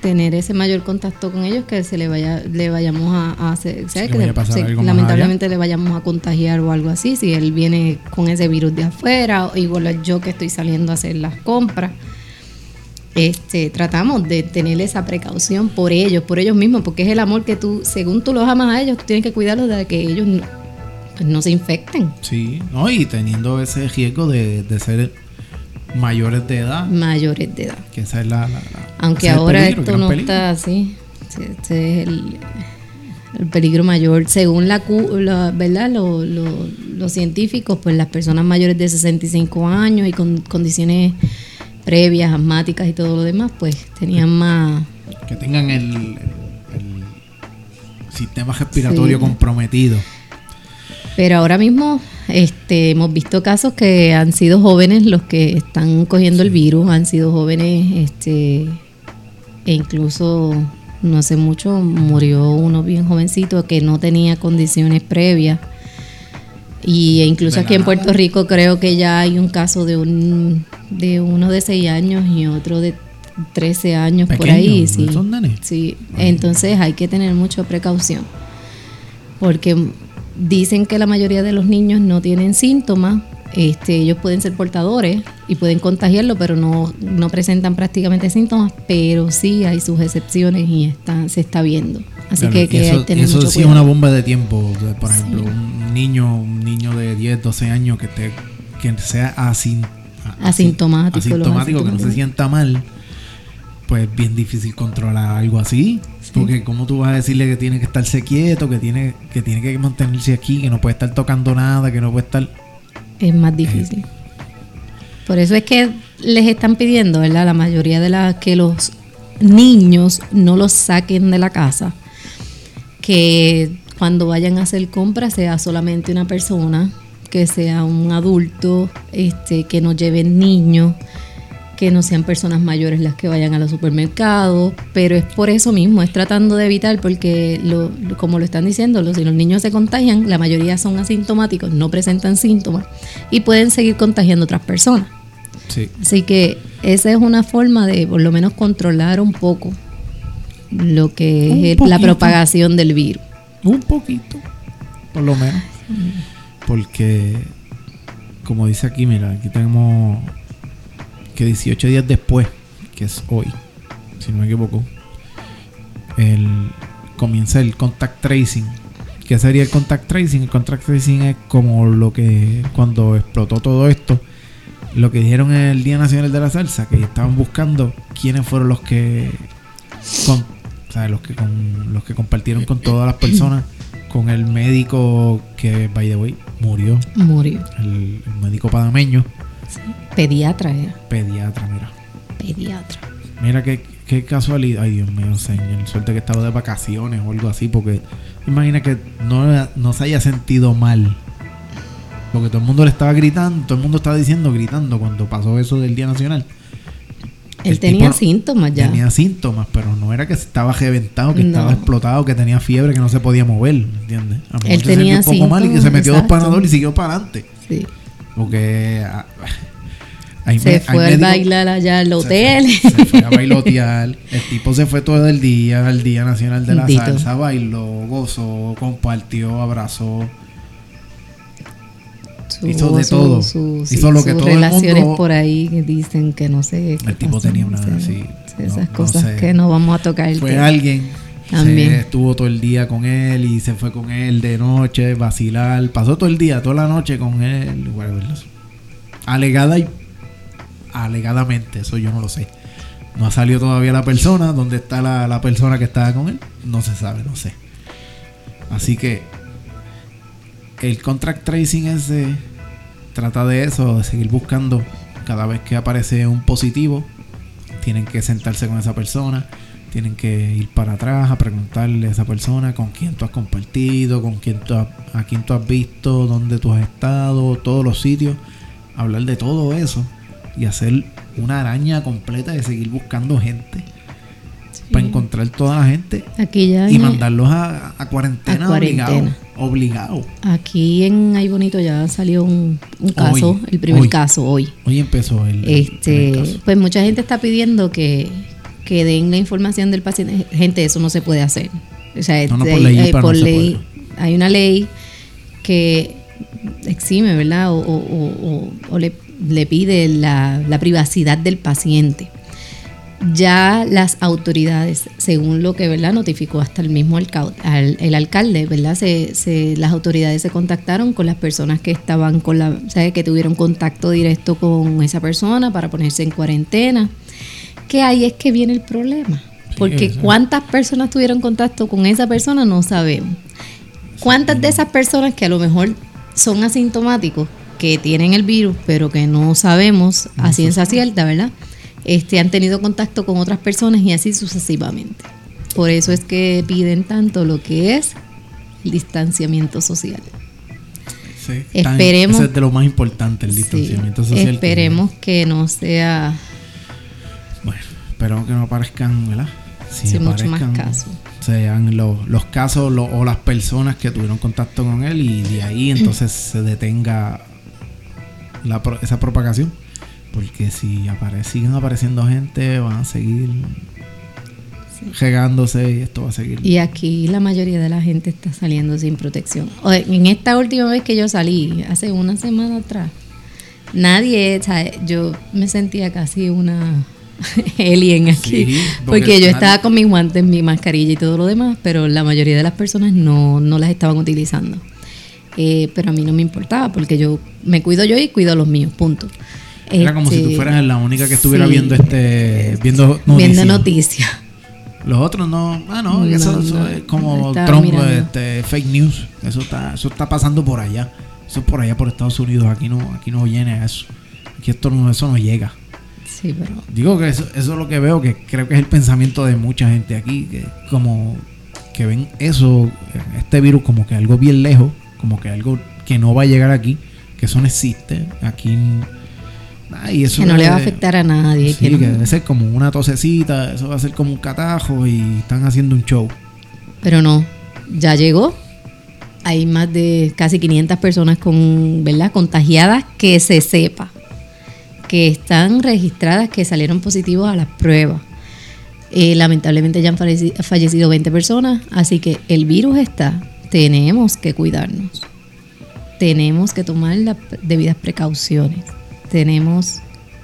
tener ese mayor contacto con ellos que se le vaya le vayamos a, a hacer, ¿sabes? que pasar se- lamentablemente le vayamos a contagiar o algo así si él viene con ese virus de afuera o igual yo que estoy saliendo a hacer las compras este, tratamos de tener esa precaución por ellos, por ellos mismos, porque es el amor que tú, según tú los amas a ellos, tú tienes que cuidarlos de que ellos no, se infecten. Sí, no, y teniendo ese riesgo de, de ser mayores de edad, mayores de edad. que esa es la. la- la- Aunque ahora peligro, esto no peligro. está así. Ese es el, el peligro mayor. Según la, la- ¿verdad? Lo- lo- los científicos, pues las personas mayores de 65 años y con condiciones previas, asmáticas y todo lo demás, pues tenían más... Que tengan el, el- el sistema respiratorio Sí. comprometido. Pero ahora mismo este, hemos visto casos que han sido jóvenes los que están cogiendo el virus, han sido jóvenes, este, e incluso no hace mucho murió uno bien jovencito que no tenía condiciones previas. Y e incluso aquí en Puerto Rico creo que ya hay un caso de un de uno de 6 años y otro de 13 años por ahí. Sí. son. Sí, entonces hay que tener mucha precaución. Porque dicen que la mayoría de los niños no tienen síntomas. Este, ellos pueden ser portadores y pueden contagiarlo, pero no, no presentan prácticamente síntomas, pero sí hay sus excepciones y está, se está viendo. Así Claro, que, que hay eso, eso mucho sí es una bomba de tiempo. O sea, Por ejemplo, un niño, un niño de 10, 12 años que esté, que sea asin- a- Asintomático, asintomático, que no se sienta mal, pues es bien difícil controlar algo así. Porque como tú vas a decirle que tiene que estarse quieto, que tiene, que tiene que mantenerse aquí, que no puede estar tocando nada, que no puede estar... es más difícil. Por eso es que les están pidiendo, ¿verdad? La mayoría de las que los niños no los saquen de la casa. Que cuando vayan a hacer compras sea solamente una persona, que sea un adulto, este, que no lleven niños, que no sean personas mayores las que vayan a los supermercados, pero es por eso mismo, es tratando de evitar, porque lo, como lo están diciendo, los, si los niños se contagian, la mayoría son asintomáticos, no presentan síntomas y pueden seguir contagiando a otras personas. Sí. Así que esa es una forma de por lo menos controlar un poco lo que Un es la propagación del virus. Un poquito, por lo menos. Porque, como dice aquí, mira, aquí tenemos que 18 días después, que es hoy, si no me equivoco, el, comienza el contact tracing. ¿Qué sería el contact tracing? El contact tracing es como lo que cuando explotó todo esto, lo que dijeron en el Día Nacional de la Salsa, que estaban buscando quiénes fueron los que con- o sea, los que con, los que compartieron con todas las personas, con el médico que by the way murió, Murió. el, el médico panameño, Pediatra era. pediatra, mira. Pediatra. Mira qué, qué casualidad, ay Dios mío, señor, suerte que estaba de vacaciones o algo así, porque imagina que no, no se haya sentido mal. Porque todo el mundo le estaba gritando, todo el mundo estaba diciendo, gritando cuando pasó eso del Día Nacional. Él El tenía síntomas ya. Tenía síntomas, pero no era que estaba reventado, que No. estaba explotado, que tenía fiebre, que no se podía mover, ¿me ¿entiendes? A lo mejor Él se tenía un poco mal y que se metió dos panadol y siguió para adelante. Sí. Porque ah, Se me- fue a médicos- bailar allá al se hotel. fue- Se fue, a bailotear. El tipo se fue todo el día, al Día Nacional de la. Salsa, bailó, gozó, compartió, abrazó. Su- Hizo de su- todo. su- Hizo lo que todo el relaciones mundo- por ahí que dicen que no sé. El tipo pasó, tenía no una- sé. sí, esas no- no cosas sé. que no vamos a tocar. el Fue alguien. También. Estuvo todo el día con él y se fue con él de noche, vacilar. Pasó todo el día, toda la noche con él. Alegada y. Alegadamente, eso yo no lo sé. No ha salido todavía la persona. ¿Dónde está la, la persona que estaba con él? No se sabe, no sé. Así que. El contract tracing ese trata de eso, de seguir buscando cada vez que aparece un positivo. Tienen que sentarse con esa persona tienen que ir para atrás a preguntarle a esa persona con quién tú has compartido, con quién tú has- a quién tú has visto, dónde tú has estado, todos los sitios, hablar de todo eso y hacer una araña completa de seguir buscando gente para encontrar toda la gente Aquí ya. y mandarlos a, a cuarentena, A cuarentena. obligado, obligado. Aquí en Ay Bonito ya salió un, un caso, Hoy, el primer hoy. caso hoy. Hoy empezó el, Este, caso. pues mucha gente está pidiendo que, que den la información del paciente. Gente, eso no se puede hacer. O sea, No, no, este, por ley, hay- para por no se ley- hay una ley que exime, ¿verdad? O, o- o- o- o le, le pide la, la privacidad del paciente. Ya las autoridades, según lo que ¿verdad? notificó hasta el mismo alcalde, el alcalde, ¿verdad? Se, se- las autoridades se contactaron con las personas que estaban con la, sea, que tuvieron contacto directo con esa persona para ponerse en cuarentena. Que ahí es que viene el problema. Porque cuántas personas tuvieron contacto con esa persona no sabemos. ¿Cuántas de esas personas que a lo mejor son asintomáticos, que tienen el virus, pero que no sabemos a ciencia cierta, ¿verdad? Este, han tenido contacto con otras personas y así sucesivamente. Por eso es que piden tanto lo que es el distanciamiento social. Sí, tan- esperemos- ese es de lo más importante, el Sí, distanciamiento social. que- esperemos que no sea Esperemos que no aparezcan, ¿verdad? Si sí, mucho más aparezcan, casos. Sean los, los casos lo- o las personas que tuvieron contacto con él y de ahí entonces se detenga la, esa propagación. Porque si apare- siguen apareciendo gente, van a seguir regándose y esto va a seguir. Y aquí la mayoría de la gente está saliendo sin protección. En esta última vez que yo salí, hace una semana atrás, nadie, yo me sentía casi una alien aquí. Sí, porque porque, yo estaba con mis guantes, mi mascarilla y todo lo demás, pero la mayoría de las personas no, no las estaban utilizando. Eh, pero a mí no me importaba porque yo me cuido yo y cuido a los míos, punto. Era como si tú Este, fueras la única que estuviera sí. viendo este viendo noticias. Viendo noticias. Los otros no, ah no, No, eso, eso no, es como Trump, este, fake news. Eso está, eso está pasando por allá. Eso es por allá por Estados Unidos. Aquí no, aquí no viene a eso. Aquí esto no, eso no llega. Sí, pero Digo que eso, eso es lo que veo, que creo que es el pensamiento de mucha gente aquí, que como que ven eso, este virus como que algo bien lejos, como que algo que no va a llegar aquí, que eso no existe. Aquí ah, y eso que no le va a afectar a nadie. Sí, que que no- debe ser como una tosecita, eso va a ser como un catajo y están haciendo un show. Pero no, ya llegó. Hay más de casi 500 personas con, ¿verdad? contagiadas que se sepa. Que están registradas, que salieron positivos a las pruebas. Eh, lamentablemente ya han falleci- fallecido 20 personas, así que el virus está. Tenemos que cuidarnos. Tenemos que tomar las debidas precauciones. Tenemos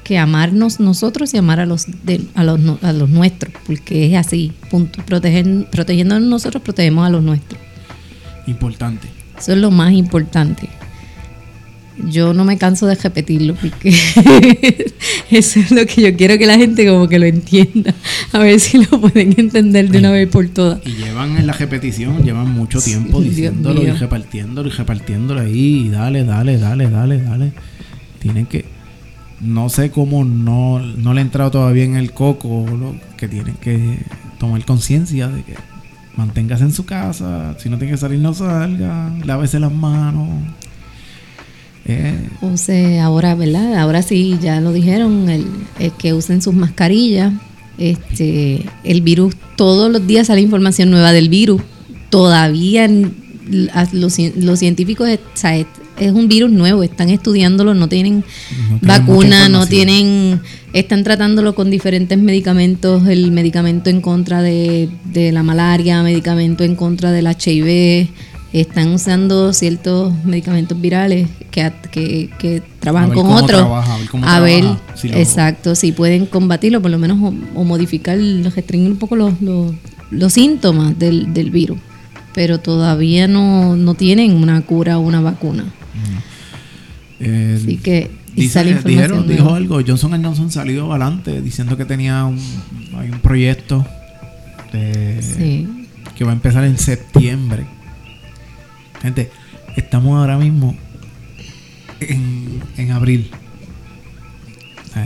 que amarnos nosotros y amar a los, de- a los, a los nuestros, porque es así, punto. Protegen, protegiéndonos nosotros, protegemos a los nuestros. Importante. Eso es lo más importante. Yo no me canso de repetirlo porque eso es lo que yo quiero que la gente como que lo entienda. A ver si lo pueden entender de una vez por todas. Y llevan en la repetición, llevan mucho tiempo diciéndolo y repartiéndolo y repartiéndolo ahí. Y dale, dale, dale, dale, dale. Tienen que. No sé cómo no, no le ha entrado todavía en el coco lo que tienen que tomar conciencia de que manténgase en su casa. Si no tiene que salir, no salga. Lávese las manos. Use ahora, ¿verdad? Ahora sí, ya lo dijeron, el, el que usen sus mascarillas. Este, el virus, todos los días sale información nueva del virus. Todavía los, los científicos, es, es un virus nuevo, están estudiándolo, no tienen No vacuna, no tienen, están tratándolo con diferentes medicamentos, el medicamento en contra de, de la malaria, medicamento en contra del HIV, están usando ciertos medicamentos virales que, que, que trabajan con otros. trabaja, a ver cómo a ver, trabaja, si lo- exacto, si pueden combatirlo, por lo menos o, o modificar, restringir un poco los, los, los síntomas del, del virus. Pero todavía no, no tienen una cura o una vacuna. eh, Así que Dice- dijeron, nueva. dijo algo, Johnson Johnson salió adelante diciendo que tenía un, hay un proyecto de- Sí. que va a empezar en septiembre. Gente, estamos ahora mismo en, en abril.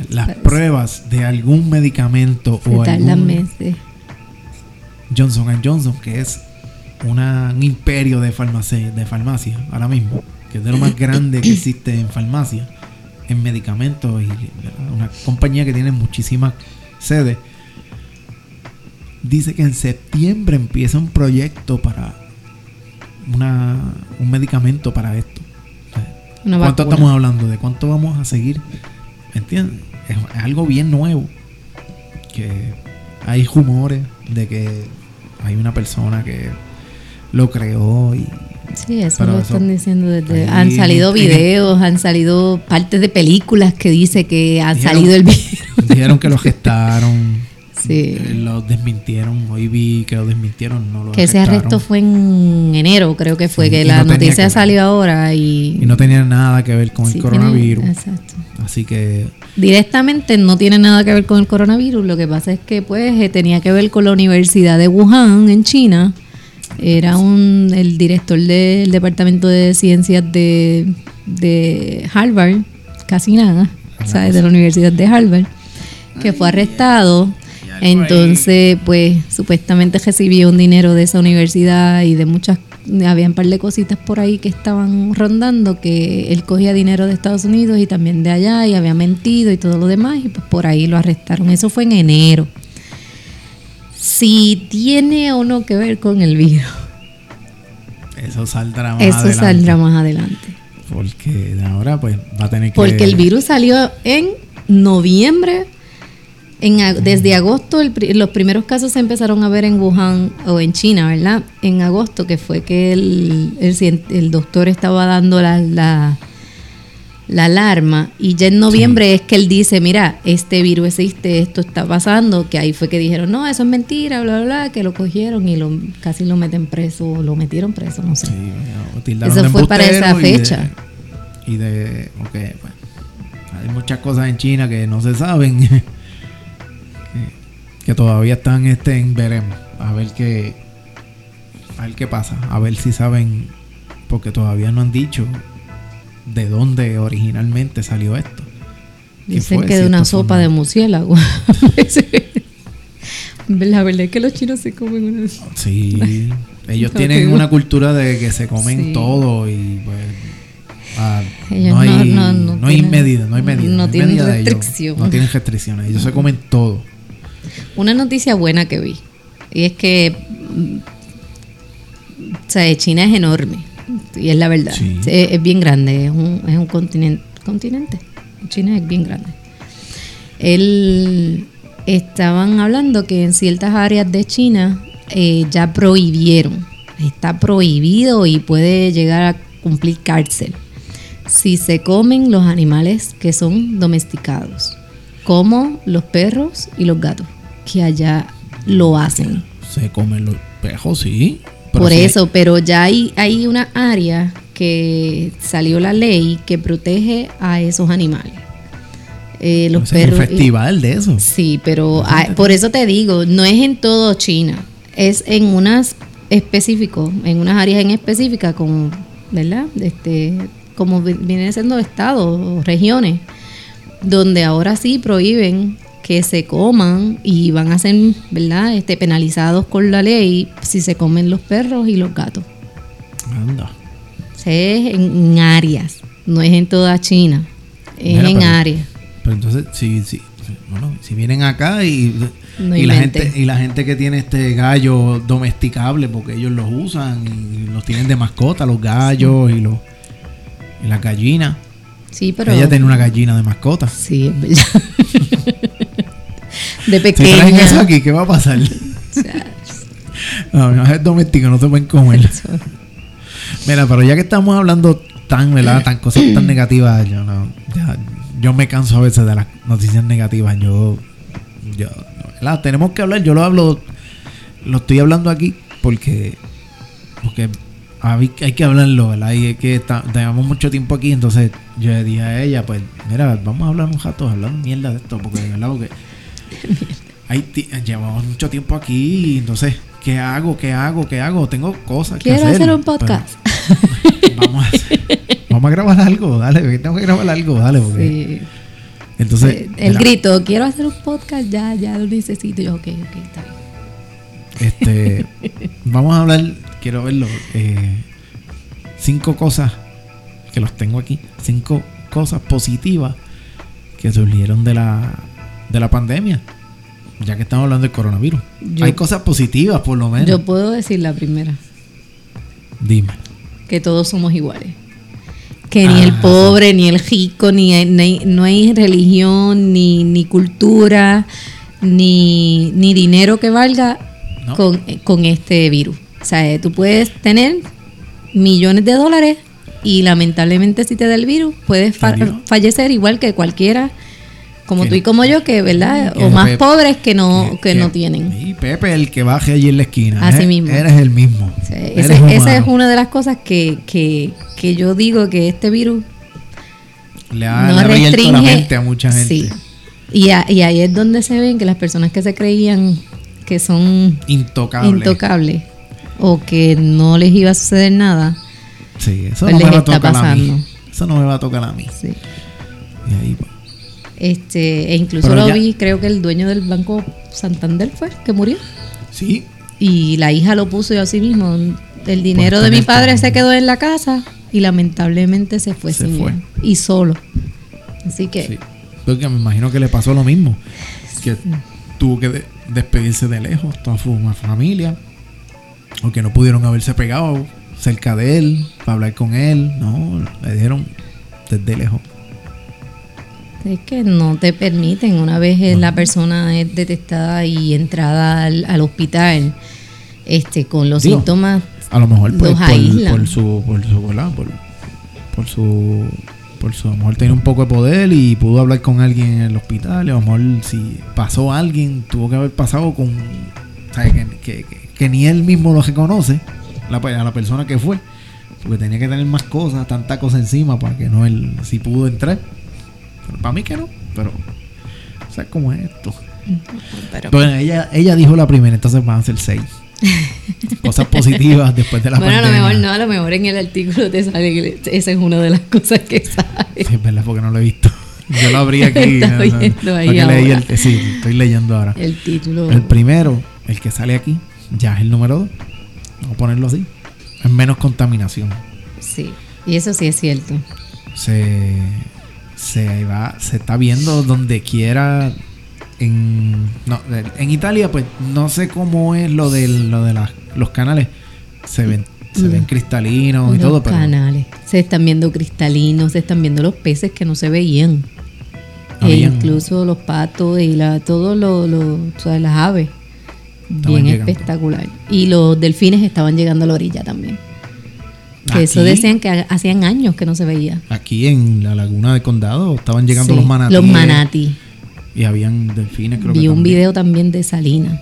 Las Parece. pruebas de algún medicamento Se o algún meses. Johnson Johnson, que es una- un imperio de farmacia, de farmacia ahora mismo, que es de lo más grande que existe en farmacia, en medicamentos y una compañía que tiene muchísimas sedes. Dice que en septiembre empieza un proyecto para una, un medicamento para esto. Una ¿Cuánto vacuna. estamos hablando? ¿De cuánto vamos a seguir? ¿Entiendes? Es, algo bien nuevo. Que hay rumores de que hay una persona que lo creó y Sí, eso lo eso- están diciendo desde... ahí Han salido videos, han salido partes de películas que dice que ha Dijeron- salido el virus. dijeron que lo gestaron. Sí. eh, Lo desmintieron. Hoy vi que lo desmintieron. No lo Que ese arresto fue en enero, creo que fue, Sí, que la no que noticia ver. salió ahora y... Y no tenía nada que ver con Sí, el tiene- coronavirus. exacto. Así que Directamente no tiene nada que ver con el coronavirus, lo que pasa es que pues eh, tenía que ver con la Universidad de Wuhan en China. Era un el director del Departamento de Ciencias de, de Harvard, casi nada, ¿sabes? De la Universidad de Harvard, que fue arrestado. Entonces, pues supuestamente recibió un dinero de esa universidad y de muchas, había un par de cositas por ahí que estaban rondando, que él cogía dinero de Estados Unidos y también de allá y había mentido y todo lo demás y pues por ahí lo arrestaron. Eso fue en enero. Si tiene o no que ver con el virus, eso saldrá más eso adelante. saldrá más adelante. Porque ahora pues va a tener que... Porque el virus salió en noviembre. En, desde agosto, el los primeros casos se empezaron a ver en Wuhan o en China, ¿verdad? En agosto, que fue que el, el, el doctor estaba dando la, la, la alarma. Y ya en noviembre es que él dice: Mira, este virus existe, esto está pasando. Que ahí fue que dijeron: No, eso es mentira, bla, bla, bla. Que lo cogieron y lo, casi lo meten preso, o lo metieron preso, no sé. Sí, Eso fue para esa embustero y de- fecha. Y de, ok, bueno. hay muchas cosas en China que no se saben. que, todavía están este, en veremos. A ver qué. A ver qué pasa. A ver si saben. Porque todavía no han dicho de dónde originalmente salió esto. ¿Qué Dicen fue? que Si de una sopa de murciélago. La verdad es que los chinos se comen una... Sí, ellos tienen una cultura de que se comen Sí. todo y pues ah, no, hay, no- no, hay medida, no hay medida. no hay tienen medida restricción. No tienen restricciones, ellos se comen todo. Una noticia buena que vi. Y es que o sea, China es enorme. Y es la verdad. Sí. Es, es bien grande. Es un, es un continente. continente. China es bien grande. Él estaban hablando que en ciertas áreas de China eh, ya prohibieron. Está prohibido y puede llegar a cumplir cárcel. Si se comen los animales que son domesticados, como los perros y los gatos, que allá lo hacen. Se comen los pejos, sí. Por sí, eso, pero ya hay, hay una área que salió la ley que protege a esos animales. Eh, los ese es perros. un festival de eso. Sí, pero hay- por eso te digo, no es en todo China, es en unas específicos, en unas áreas en específicas, como, ¿verdad? Este, como vi- vienen siendo estados o regiones, donde ahora sí prohíben que se coman y van a ser, ¿verdad? Este, penalizados con la ley si se comen los perros y los gatos. Anda. Es en, áreas, no es en toda China, es Mira, en pero- áreas. Pero entonces, si, si, bueno, si vienen acá y, No y, la gente, y la gente que tiene este gallo domesticable, porque ellos los usan y los tienen de mascota, los gallos y los y las gallinas. Sí, pero... Ella tiene una gallina de mascota. Sí, es verdad. de Si pequeña. traen eso aquí, ¿qué va a pasar? No, no es doméstico, no se pueden comer. Mira, pero ya que estamos hablando tan, ¿verdad? Tan cosas tan negativas, yo no, ya- yo me canso a veces de las noticias negativas. Yo, yo, ¿verdad? Tenemos que hablar, yo lo hablo, lo estoy hablando aquí porque, porque hay, hay que hablarlo, ¿verdad? Y es que está- tenemos mucho tiempo aquí, entonces yo le dije a ella, pues, mira, vamos a hablar un rato, hablar mierda de esto, porque, ¿verdad? Porque ti- llevamos mucho tiempo aquí y entonces, ¿qué hago? ¿Qué hago? ¿Qué hago? Tengo cosas que Quiero hacer. hacer un pero- podcast. vamos, a hacer- vamos a grabar algo, dale, tengo que grabar algo, dale, porque Sí. entonces Eh, El grito, quiero hacer un podcast, ya, ya lo necesito. Yo, ok, ok, está bien. este vamos a hablar, quiero verlo, eh, cinco cosas que los tengo aquí, cinco cosas positivas que surgieron de la de la pandemia, ya que estamos hablando del coronavirus. Yo- Hay cosas positivas por lo menos. Yo puedo decir la primera, Dime. que todos somos iguales. Que ni Ah, el pobre, ni el rico, ni, no hay religión, ni, ni cultura, ni, ni dinero que valga No. con, con este virus. O sea, eh, tú puedes tener millones de dólares y lamentablemente si te da el virus puedes fa- fallecer igual que cualquiera como tú y como yo que verdad que o más Pepe- pobres que no que, no tienen Y Pepe, el que baje allí en la esquina. Así eh, mismo. Eres el mismo. Eres esa es una de las cosas que, que, que yo digo que este virus Le ha, no le ha restringe la mente a mucha gente. sí y, a- y ahí es donde se ven que las personas que se creían que son Intocable. intocables o que no les iba a suceder nada Sí, eso Pues no me va a tocar a mí. pasando. Eso no me va a tocar a mí. sí. Y ahí, pues, este e incluso Pero lo ya- vi creo que el dueño del banco Santander fue que murió Sí, y la hija lo puso yo a sí mismo el dinero Por de mi padre se quedó en la casa y lamentablemente se fue Se sin fue. él, y solo así que sí. Porque me imagino que le pasó lo mismo. Que tuvo que de- despedirse de lejos, toda su familia. O que no pudieron haberse pegado cerca de él para hablar con él. No, le dijeron desde lejos. Es que no te permiten, una vez eh, la persona es detectada y entrada al, al hospital este, con los Digo, síntomas, A lo mejor pues, Los por, su, por su. Por, por su, por su, a lo mejor tenía un poco de poder y pudo hablar con alguien en el hospital. A lo mejor si pasó alguien, tuvo que haber pasado con, sea, que, que- que- que ni él mismo lo reconoce, la, pe- a la persona que fue, porque tenía que tener más cosas, tanta cosa encima para que no él, si pudo entrar. Para mí que no, pero ¿sabes cómo es esto? Pero, Bueno, ella, ella dijo la primera, entonces van a ser seis. Cosas positivas después de la bueno, a lo mejor no, a lo mejor en el artículo te sale que esa es una de las cosas que sale. Sí, es verdad, porque no lo he visto. Yo lo abrí aquí. ¿no? ahí leí el, sí, estoy leyendo ahora. El título. El primero, el que sale aquí, ya es el número dos. Vamos a ponerlo así. Es menos contaminación. Sí, y eso sí es cierto. Se, se va, se está viendo donde quiera. En, no, en Italia, pues no sé cómo es lo de, lo de las- los canales. Se ven, se ven cristalinos y todo, pero canales. Se están viendo cristalinos, se están viendo los peces que no se veían. E incluso los patos y la, todo lo, lo- o sea, las aves. Estaban Bien llegando. espectacular. Y los delfines estaban llegando a la orilla también. Que eso Aquí- decían que ha- hacían años que no se veía. Aquí en la laguna de condado estaban llegando Sí, los manatíes. Los manatí. Y habían delfines, creo que Vi un también. video también de Salina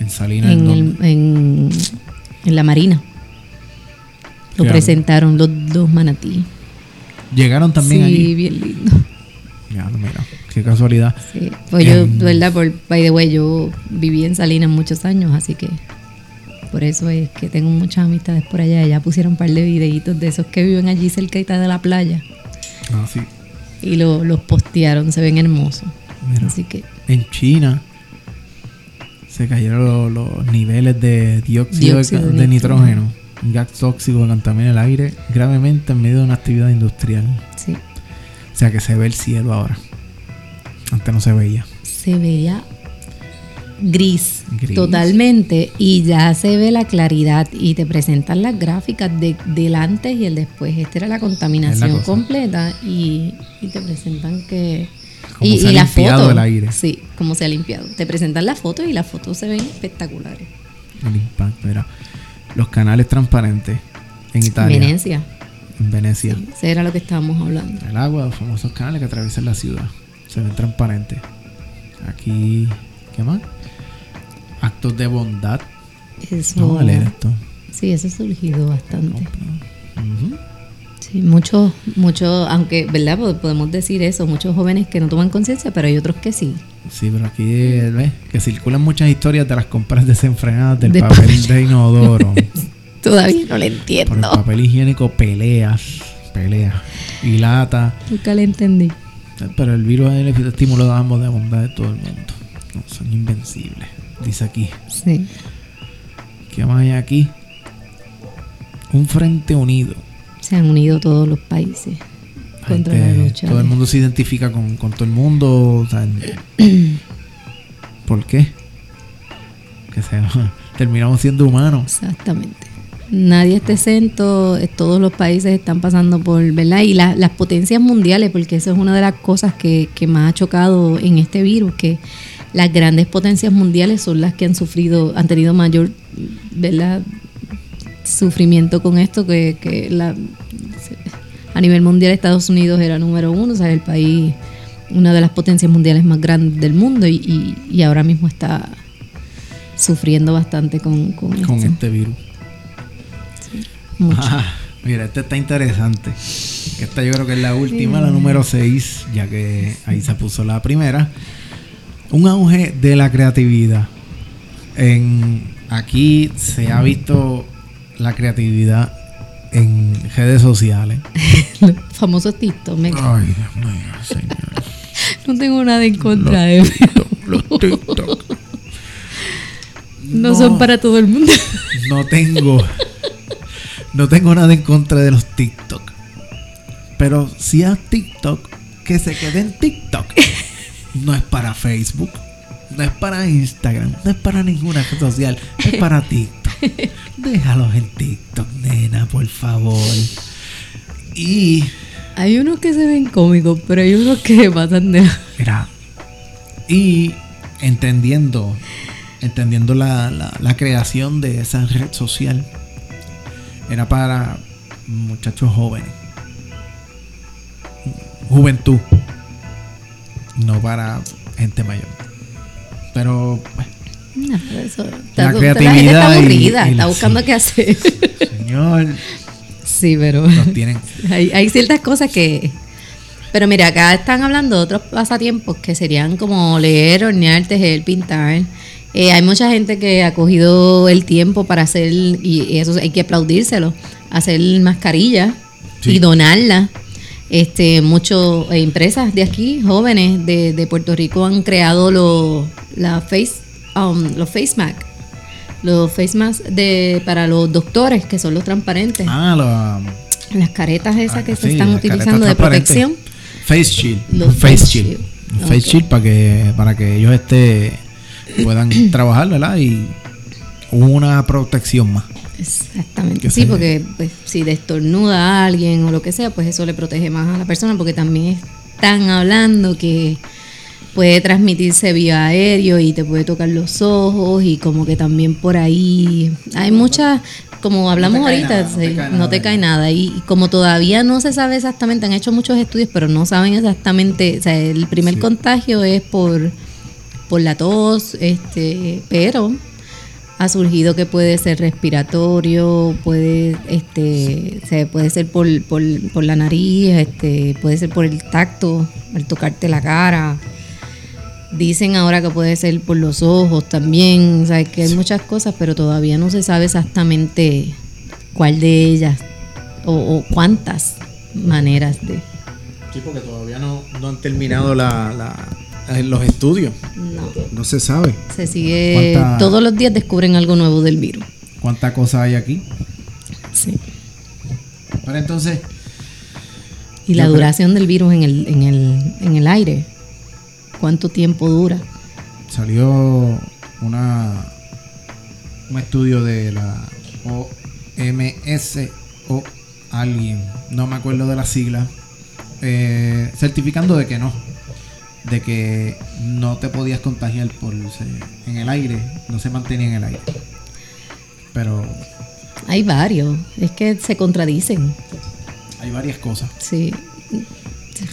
En Salinas. en, ¿en el- en, en la marina. Lo presentaron los dos manatí. Llegaron también sí, allí. bien lindo. Ya, mira, qué casualidad. Sí. Pues yo, Em. ¿verdad? Por, by the way, yo viví en Salinas muchos años, así que por eso es que tengo muchas amistades por allá. Ya pusieron un par de videitos de esos que viven allí cerca de la playa Ah, sí. y lo- los postearon, se ven hermosos. Mira. Así que En China se cayeron los, los niveles de dióxido, Dióxido de, nitrógeno, un gas tóxico que contamina el aire gravemente en medio de una actividad industrial. sí, O sea que se ve el cielo ahora. Antes no se veía. se veía gris, Gris. totalmente y ya se ve la claridad y te presentan las gráficas de, del antes y el después. Esta era la contaminación completa y, y te presentan que... Cómo y, se ha y la limpiado foto, el aire. Sí, cómo se ha limpiado. Te presentan las fotos y las fotos se ven espectaculares. El impacto. Mira, los canales transparentes en Italia. Venecia, En Venecia. era lo que estábamos hablando. El agua, los famosos canales que atraviesan la ciudad. Se ven transparentes. Aquí, ¿qué más? Actos de bondad. Eso, Vamos a leer esto. sí, eso ha surgido bastante. Sí, muchos, muchos, aunque, ¿verdad? Pod- Podemos decir eso, muchos jóvenes que no toman conciencia, pero hay otros que sí. Sí, pero aquí ves que circulan muchas historias de las compras desenfrenadas del De papel papel. de inodoro. Todavía no le por el entiendo. papel higiénico, peleas, peleas. Y lata. Nunca le entendí. Pero el virus es el estímulo de ambos de bondad de todo el mundo. No, son invencibles. Dice aquí. Sí. ¿Qué más hay aquí? Un frente unido. Se han unido todos los países contra Gente- la lucha. Todo el mundo se identifica con, con todo el mundo. o sea, en- ¿Por qué? Que se, terminamos siendo humanos. Exactamente. Nadie está exento, eh, todos los países están pasando por, ¿verdad? Y la- las potencias mundiales, porque eso es una de las cosas que, que más ha chocado en este virus, que las grandes potencias mundiales son las que han sufrido, han tenido mayor, ¿verdad? Sufrimiento con esto, que, que la, a nivel mundial Estados Unidos era número uno, o sea, el país, una de las potencias mundiales más grandes del mundo y, y- y ahora mismo está sufriendo bastante con, con, con esto. este virus. Mucho. Ah, mira, esta está interesante. Esta yo creo que es la última, la número 6, ya que ahí se puso la primera. Un auge de la creatividad. En, aquí se ha visto la creatividad en redes sociales. Los famosos TikTok. me- Ay, Dios mío, señor. no tengo nada en contra de Los TikTok. No, son para todo el mundo. No tengo. No tengo nada en contra de los TikTok. Pero si a TikTok, que se quede en TikTok. No es para Facebook. No es para Instagram. No es para ninguna red social. Es para TikTok. Déjalos en TikTok, nena, por favor. Y. Hay unos que se ven cómicos, pero hay unos que pasan de... Mira. Y entendiendo. Entendiendo la, la- la creación de esa red social. Era para muchachos jóvenes. Juventud. No para gente mayor. Pero, bueno, No, eso- La creatividad gente está aburrida, y está buscando sí. qué hacer. señor, Sí, pero nos tienen. hay, hay ciertas cosas que, Pero mira, acá están hablando de otros pasatiempos que serían como leer, hornear, tejer, pintar. Eh, hay mucha gente que ha cogido el tiempo para hacer, y eso hay que aplaudírselo, hacer mascarillas Sí. y donarlas. Este, muchas empresas de aquí, jóvenes de, de Puerto Rico, han creado los la face, um, los face mask, los face mask de, para los doctores, que son los transparentes. Ah, la- Las caretas esas ah, que se están utilizando de protección. Face Shield. Los face face Shield. Face. Shield para que, para que ellos este, puedan trabajar, ¿verdad? Y una protección más. Exactamente. Que Sí, se- porque pues, si destornuda a alguien o lo que sea, pues eso le protege más a la persona, porque también están hablando que puede transmitirse vía aéreo y te puede tocar los ojos y como que también por ahí hay muchas, como hablamos cae ahorita, nada, no te no nada te de cae nada. Y, y como todavía no se sabe exactamente, han hecho muchos estudios, pero no saben exactamente, o sea, el primer Sí. contagio es por, por la tos, este, pero ha surgido que puede ser respiratorio, puede, este, se puede ser por, por, por la nariz, este, puede ser por el tacto, al tocarte la cara. Dicen ahora que puede ser por los ojos también, o sea, que hay muchas cosas, pero todavía no se sabe exactamente cuál de ellas o, o cuántas maneras de. Sí, porque todavía no, no han terminado la, la- eh, los estudios. No. No se sabe Se sigue, ¿Cuánta- todos los días descubren algo nuevo del virus. cuánta cosa hay aquí. Sí. Pero entonces, Y la duración del virus en el, en el, en el aire. ¿Cuánto tiempo dura? salió una un estudio de la OMS o alguien, no me acuerdo de la sigla, eh, certificando de que no, de que no te podías contagiar por en el aire, no se mantenía en el aire. Pero Hay varios. Es que se contradicen. hay varias cosas. Sí.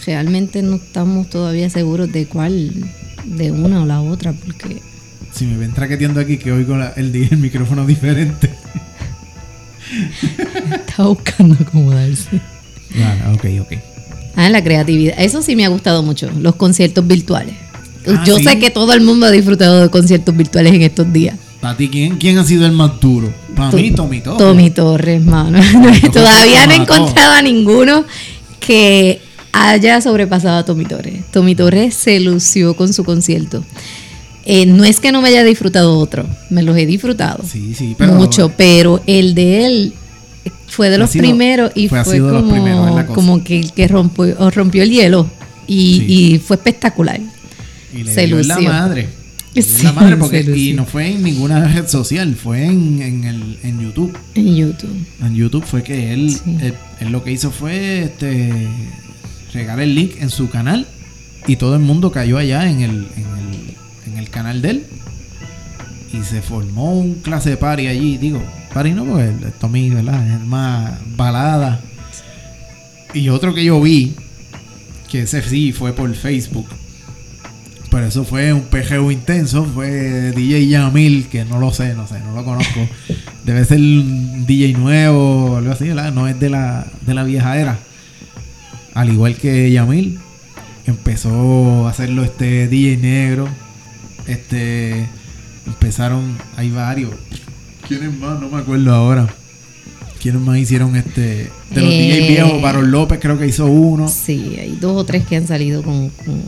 Realmente no estamos todavía seguros de cuál, de una o la otra, porque Si me ven traqueteando aquí que oigo la- el, el micrófono diferente. está buscando acomodarse. Vale, ok, ok. Ah, la creatividad. Eso sí me ha gustado mucho, los conciertos virtuales. Ah, Yo ¿sí? sé que todo el mundo ha disfrutado de conciertos virtuales en estos días. Para ti, ¿quién, ¿quién ha sido el más duro? Para mí, Tommy Torres. Tommy Torres, mano. Todavía no he encontrado a ninguno que haya sobrepasado a Tommy Torres. Tommy Torres se lució con su concierto. Eh, no es que no me haya disfrutado otro, me los he disfrutado Sí, sí, pero mucho, pero el de él fue de los sido- primeros y fue- fue, los primeros, como, como que el que rompió, rompió el hielo y, Sí. y fue espectacular. y le se dio la madre. Sí, la madre porque, y no fue en ninguna red social, fue en, en, el, en YouTube. En YouTube. En YouTube fue que él, Sí. él, él lo que hizo fue este, regar el link en su canal y todo el mundo cayó allá en el, en el, en el canal de él. Y se formó un clase de party allí. Digo, party no, porque el Tommy, ¿verdad? Es más balada. Y otro que yo vi, que ese sí fue por Facebook. Pero eso fue un PGU intenso. Fue DJ Yamil, que no lo sé, no sé, no lo conozco. Debe ser un DJ nuevo o algo así, ¿verdad? No es de la, de la vieja era. Al igual que Yamil, empezó a hacerlo este DJ negro. Este. Empezaron. Hay varios. ¿Quiénes más? No me acuerdo ahora. ¿Quiénes más hicieron este? De los Eh, DJ viejos, Barón López creo que hizo uno. Sí, hay dos o tres que han salido con... con-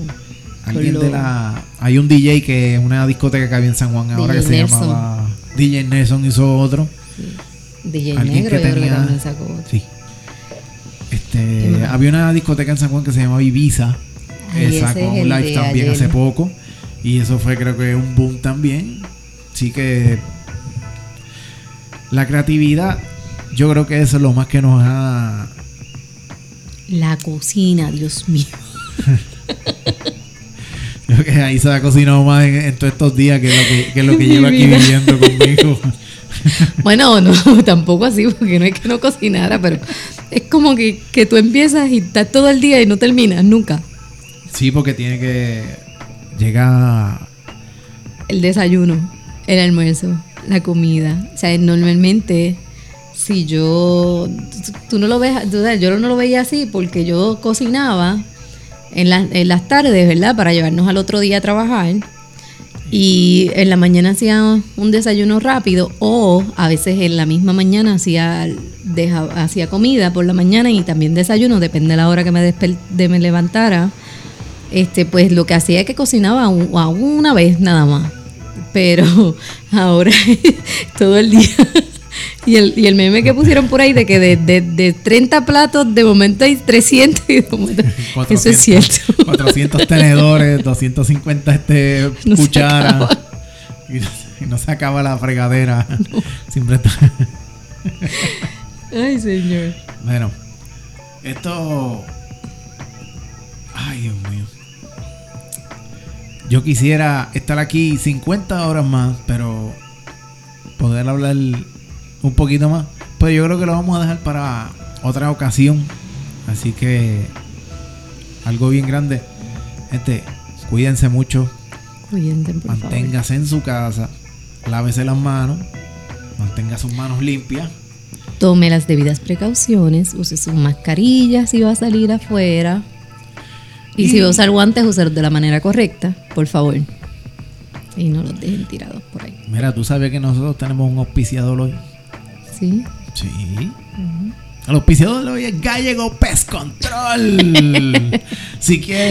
Alguien con de la. Hay un DJ que es una discoteca que había en San Juan ahora DJ que se llamaba. DJ Nelson hizo otro. DJ Alguien Negro, que yo creo que tenía- también sacó otro. Sí. ¿Qué Este, había una discoteca en San Juan que se llamaba Ibiza. Ay, que ese sacó un live también ayer. hace poco. Y eso fue creo que un boom también. Sí que la creatividad, yo creo que eso es lo más que nos ha... La cocina, Dios mío. Creo que ahí se ha cocinado más en, en todos estos días que lo que, que lo que lleva aquí viviendo conmigo. Bueno, no, tampoco así, porque no es que no cocinara, pero es como que, que tú empiezas y estás todo el día y no terminas nunca. Sí, porque tiene que llegar... El desayuno, el almuerzo, la comida. O sea, normalmente, si yo. Tú no lo ves, yo no lo veía así porque yo cocinaba en, la- en las tardes, ¿verdad? Para llevarnos al otro día a trabajar. Y en la mañana hacía un desayuno rápido o a veces en la misma mañana hacía, hacía comida por la mañana y también desayuno, depende de la hora que me, de me levantara. Este, pues lo que hacía es que cocinaba un- a una vez nada más. Pero ahora todo el día. Y el, y el meme que pusieron por ahí de que de, de, de 30 platos de momento hay 300 y de momento, eso es cierto. 400 tenedores, 250 este, No cucharas. Y, no se- y no se acaba la fregadera. Siempre está. Ay, señor. Bueno, esto. Ay, Dios mío. Yo quisiera estar aquí 50 horas más, pero poder hablar un poquito más. Pero yo creo que lo vamos a dejar para otra ocasión. Así que algo bien grande. Gente, cuídense mucho. Cuídense, por favor. Manténgase en su casa. Lávese las manos. Mantenga sus manos limpias. Tome las debidas precauciones, use sus mascarillas si va a salir afuera. Y, si va a usar guantes, úselos de la manera correcta, por favor. Y no los dejen tirados por ahí. Mira, tú sabes que nosotros tenemos un auspiciador hoy. ¿Sí? Sí. El auspiciador de hoy es Gallego Pest Control. si quieres